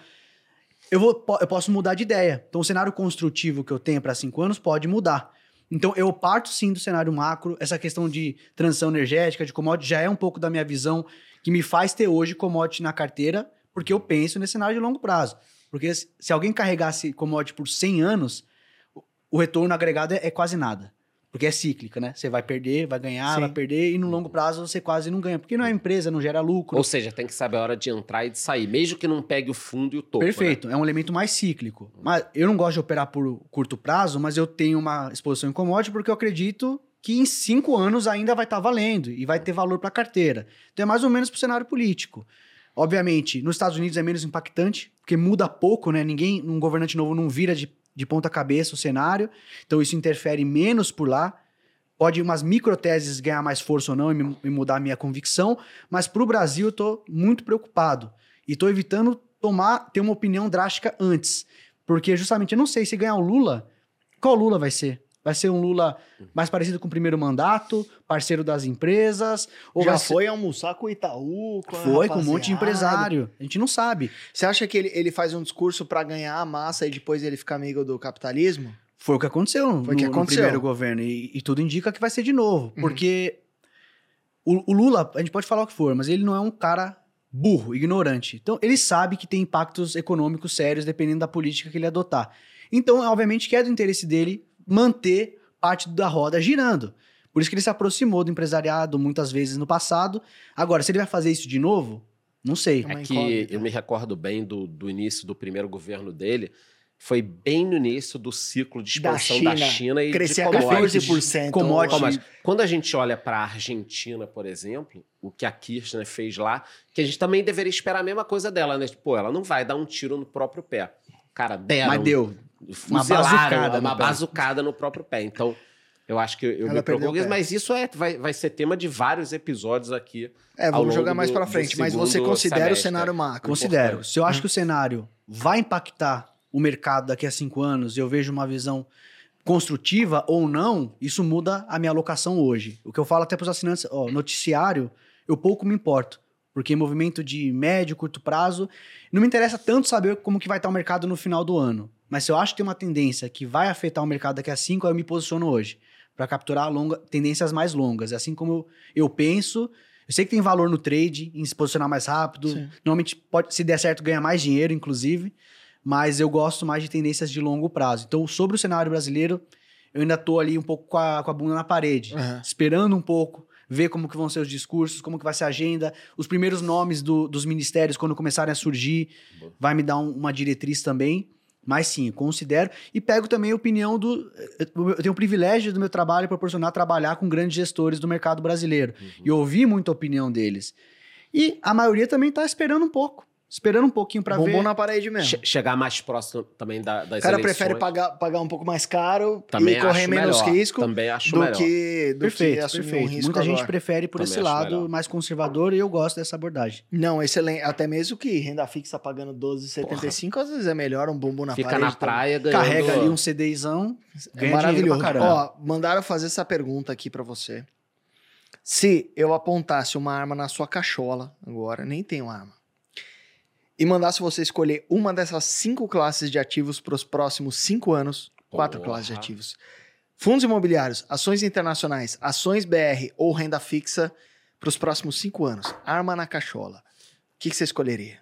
eu, vou, eu posso mudar de ideia. Então, o cenário construtivo que eu tenho para cinco anos pode mudar. Então, eu parto sim do cenário macro. Essa questão de transição energética, de commodity, já é um pouco da minha visão que me faz ter hoje commodity na carteira, porque eu penso nesse cenário de longo prazo. Porque se alguém carregasse commodity por 100 anos, o- o retorno agregado é, é quase nada. Porque é cíclica, né? Você vai perder, vai ganhar, Sim. vai perder, e no longo prazo você quase não ganha. Porque não é empresa, não gera lucro. Ou seja, tem que saber a hora de entrar e de sair, mesmo que não pegue o fundo e o topo. né? Perfeito, é um elemento mais cíclico. Mas eu não gosto de operar por curto prazo, mas eu tenho uma exposição em commodity porque eu acredito que em cinco anos ainda vai estar valendo e vai ter valor para a carteira. Então é mais ou menos para o cenário político. Obviamente, nos Estados Unidos é menos impactante, porque muda pouco, né? Ninguém, um governante novo não vira de, de ponta cabeça o cenário, então isso interfere menos por lá. Pode umas microteses ganhar mais força ou não e, e mudar a minha convicção, mas para o Brasil eu estou muito preocupado. E estou evitando tomar, ter uma opinião drástica antes. Porque justamente eu não sei se ganhar o Lula, qual Lula vai ser? Vai ser um Lula mais parecido com o primeiro mandato, parceiro das empresas? Ou Já ser- foi almoçar com o Itaú? Com Foi com um monte de empresário. A gente não sabe. Você acha que ele, ele faz um discurso pra ganhar a massa e depois ele fica amigo do capitalismo? Foi o que aconteceu, Foi no, que no aconteceu. primeiro governo. E, e tudo indica que vai ser de novo. Uhum. Porque o, o Lula, a gente pode falar o que for, mas ele não é um cara burro, ignorante. Então, ele sabe que tem impactos econômicos sérios dependendo da política que ele adotar. Então, obviamente, que é do interesse dele manter parte da roda girando. Por isso que ele se aproximou do empresariado muitas vezes no passado. Agora, se ele vai fazer isso de novo, não sei. uma É que incógnita. eu me recordo bem do, do início do primeiro governo dele. Foi bem no início do ciclo de Da expansão da China. China, e Crescer de a commodities. 14%. commodity. Ó, mas quando a gente olha para a Argentina, por exemplo, o que a Kirchner fez lá, que a gente também deveria esperar a mesma coisa dela, né? Pô, ela não vai dar um tiro no próprio pé. Cara, deram. Mas deu. Uma bazucada uma bazucada no próprio pé. Então, eu acho que eu Ela me preocupo mas isso é, vai, vai ser tema de vários episódios aqui. É, vamos jogar mais do frente. Mas você considera o cenário macro? Considero. importante. Se eu acho que o cenário vai impactar o mercado daqui a cinco anos, eu vejo uma visão construtiva ou não, isso muda a minha alocação hoje. O que eu falo até para os assinantes, ó, noticiário, eu pouco me importo. Porque movimento de médio, curto prazo, não me interessa tanto saber como que vai estar o mercado no final do ano. Mas se eu acho que tem uma tendência que vai afetar o mercado daqui a cinco, eu me posiciono hoje. Para capturar longa, tendências mais longas. Assim como eu, eu penso, eu sei que tem valor no trade, em se posicionar mais rápido. Sim. Normalmente, pode, se der certo, ganha mais dinheiro, inclusive. Mas eu gosto mais de tendências de longo prazo. Então, sobre o cenário brasileiro, eu ainda tô ali um pouco com a, com a bunda na parede. Aham. Esperando um pouco, ver como que vão ser os discursos, como que vai ser a agenda. Os primeiros nomes do- dos ministérios, quando começarem a surgir, Boa. vai me dar um- uma diretriz também. Mas sim, considero. E pego também a opinião do. Eu tenho o privilégio do meu trabalho proporcionar trabalhar com grandes gestores do mercado brasileiro. E ouvir muita opinião deles. E a maioria também tá esperando um pouco. Esperando um pouquinho para ver. na parede mesmo. Che- chegar mais próximo também da, das O cara eleições. prefere pagar, pagar um pouco mais caro também e correr menos melhor. risco Também acho do melhor. que, do que Perfeito, assumir perfeito. um risco Muita gente agora. prefere por Também esse lado melhor. mais conservador e eu gosto dessa abordagem. Não, excelente. Até mesmo que renda fixa pagando 12,75, às vezes é melhor um bumbum na Fica parede. na também. praia ganhando... Carrega ali um CDzão, É maravilhoso. Ó, mandaram fazer essa pergunta aqui pra você. Se eu apontasse uma arma na sua cachola, agora, nem tenho arma, e mandasse você escolher uma dessas cinco classes de ativos para os próximos cinco anos, quatro Porra. classes de ativos. Fundos imobiliários, ações internacionais, ações BR ou renda fixa para os próximos cinco anos. Arma na cachola. O que, que você escolheria?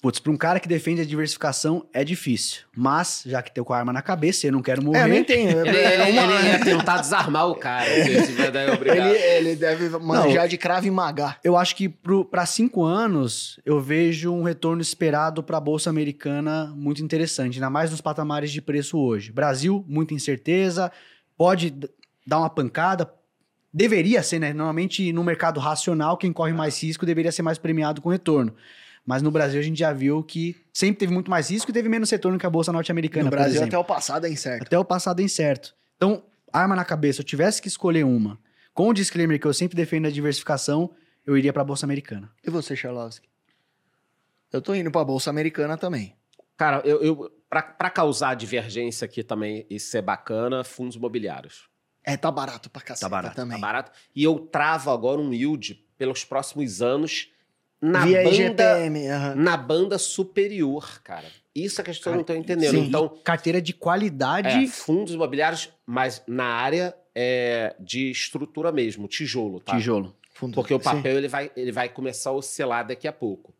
Putz, pra um cara que defende a diversificação é difícil. Mas, já que tem com a arma na cabeça, eu não quero morrer. É, eu nem tenho. Ele, É ele- uma- ele ia tentar desarmar o cara. se daí, obrigado. ele, ele deve manjar de cravo e magar. Eu acho que para cinco anos, eu vejo um retorno esperado para a Bolsa Americana muito interessante, ainda mais nos patamares de preço hoje. Brasil, muita incerteza, pode dar uma pancada. Deveria ser, né? Normalmente, no mercado racional, quem corre mais risco deveria ser mais premiado com retorno. Mas no Brasil, a gente já viu que sempre teve muito mais risco e teve menos retorno que a Bolsa norte-americana, No por Brasil, exemplo. até o passado é incerto. Até o passado é incerto. Então, arma na cabeça, se eu tivesse que escolher uma, com o disclaimer que eu sempre defendo a diversificação, eu iria para a Bolsa Americana. E você, Charlovski? Eu tô indo pra Bolsa Americana também. Cara, eu, eu pra, pra causar divergência aqui também e ser bacana, fundos imobiliários. É, tá barato pra caceta Tá barato, também. Tá barato. E eu travo agora um yield pelos próximos anos na Via banda, IGPM. na banda superior, cara. Isso é que as pessoas não estão entendendo. sim. Então, Carteira de qualidade. é, fundos imobiliários, mas na área é, de estrutura mesmo, tijolo, tá? Tijolo. Fundo- Porque o Sim. papel ele vai, ele vai começar a oscilar daqui a pouco.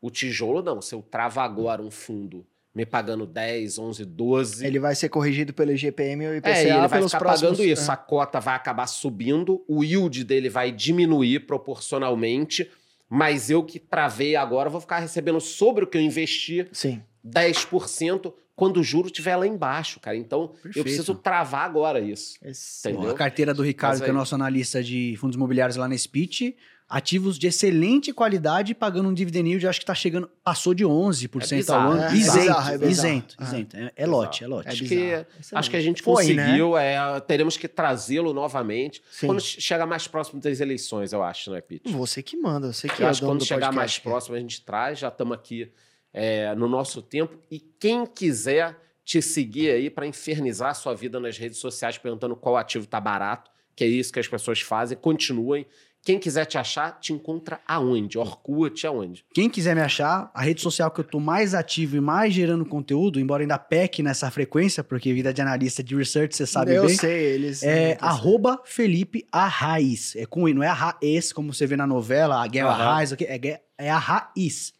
O tijolo não. Se eu travo agora um fundo me pagando 10, 11, 12... Ele vai ser corrigido pelo IGPM e o IPCA É, ele vai ficar próximos... pagando isso. É. A cota vai acabar subindo, o yield dele vai diminuir proporcionalmente, mas eu que travei agora vou ficar recebendo sobre o que eu investi Sim. 10% quando o juro estiver lá embaixo, cara. Então, eu Perfeito. preciso travar agora isso. Esse- Entendeu? A carteira do Ricardo, Mas que é aí- nosso analista de fundos imobiliários lá na Speech, ativos de excelente qualidade, pagando um dividend yield, acho que tá chegando, passou de 11% É ao bizarro, ano. é isento, bizarro, é bizarro. isento, Ah. isento. É, é lote, é lote. É Acho que, acho que a gente Foi, né? conseguiu, é, teremos que trazê-lo novamente Sim. quando chegar mais próximo das eleições, eu acho, né, Pete? Você que manda, você que Eu é acho que quando do chegar podcast. mais próximo a gente traz, já estamos aqui é, no nosso tempo. E quem quiser te seguir aí para infernizar a sua vida nas redes sociais perguntando qual ativo tá barato, que é isso que as pessoas fazem, continuem. Quem quiser te achar, te encontra aonde? Orkut, aonde? Quem quiser me achar, a rede social que eu tô mais ativo e mais gerando conteúdo, embora ainda peque nessa frequência, porque vida de analista de research, você sabe eu bem. sei, eles... É eu sei. arroba Felipe Arraiz. É com I, não é a raiz, como você vê na novela, a Guerra Aham. Arraiz, ok? é, é a raiz.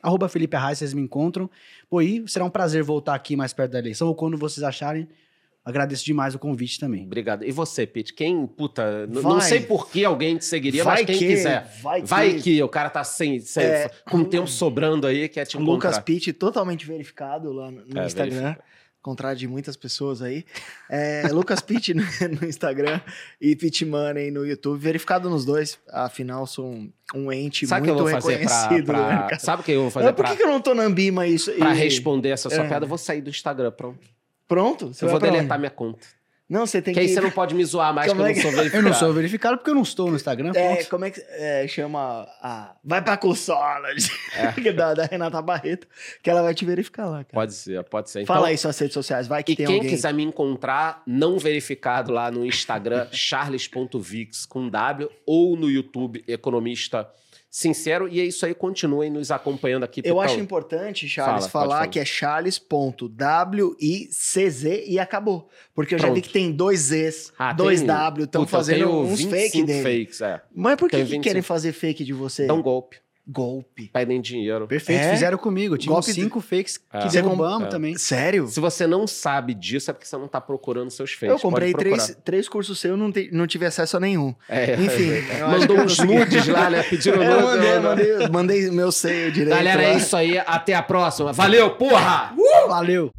Arroba Felipe Arraiz, vocês me encontram. Pô, e será um prazer voltar aqui mais perto da eleição, ou quando vocês acharem. Agradeço demais o convite também. Obrigado. E você, Pete? Quem, puta, Vai. não sei por que alguém te seguiria, mas quem que, quiser. vai Vai que... que o cara tá sem, sem- É. com tempo sobrando aí, quer te encontrar. Lucas Pitt, totalmente verificado lá no, no É, Instagram. verifica. Contrário de muitas pessoas aí. É, Lucas Pitt no, no Instagram e Pitt Money no YouTube. Verificado nos dois. Afinal, sou um, um ente Sabe o que eu muito vou fazer pra, reconhecido. do pra- mercado. Sabe o que eu vou fazer Mas por pra, que, que eu não tô na Ambima isso? pra e- responder essa sua É. piada? Eu vou sair do Instagram, pronto. Pronto? Você eu vou deletar onde? minha conta. Não, você tem Que que. aí você não pode me zoar mais Como que eu é não sou verificado. Eu não sou verificado porque eu não estou no Instagram. É, ponto. como é que é, chama a. Vai pra consola É. da, da Renata Barreto, que ela vai te verificar lá, cara. Pode ser, pode ser. Então, Fala aí suas redes sociais, vai que E tem quem alguém. quiser me encontrar não verificado lá no Instagram, charles.vix com W, ou no YouTube, Economista Sincero. E é isso aí, continuem nos acompanhando aqui. Eu acho importante, Charles, Fala, falar falar. que é charles.wicz e acabou. Porque eu já vi Pronto. que tem dois Zs, Ah, dois W, estão fazendo uns 25 fake dele. fakes, é. Mas por que, que 25. querem fazer fake de você? Dá um golpe, Golpe. pedem dinheiro. Perfeito, É? fizeram comigo. Tinha Golpe uns de- cinco fakes É. que Você com- derrubamos é. também. Sério? Se você não sabe disso, é porque você não tá procurando seus fakes. Eu comprei três, três cursos seus e não, te- não tive acesso a nenhum. É, Enfim, Mandou uns nudes lá, né? Pediram É, nudes. mandei, eu- mandei, mandei meu seio direito. Galera, lá. é isso aí. Até a próxima. Valeu, porra! Valeu!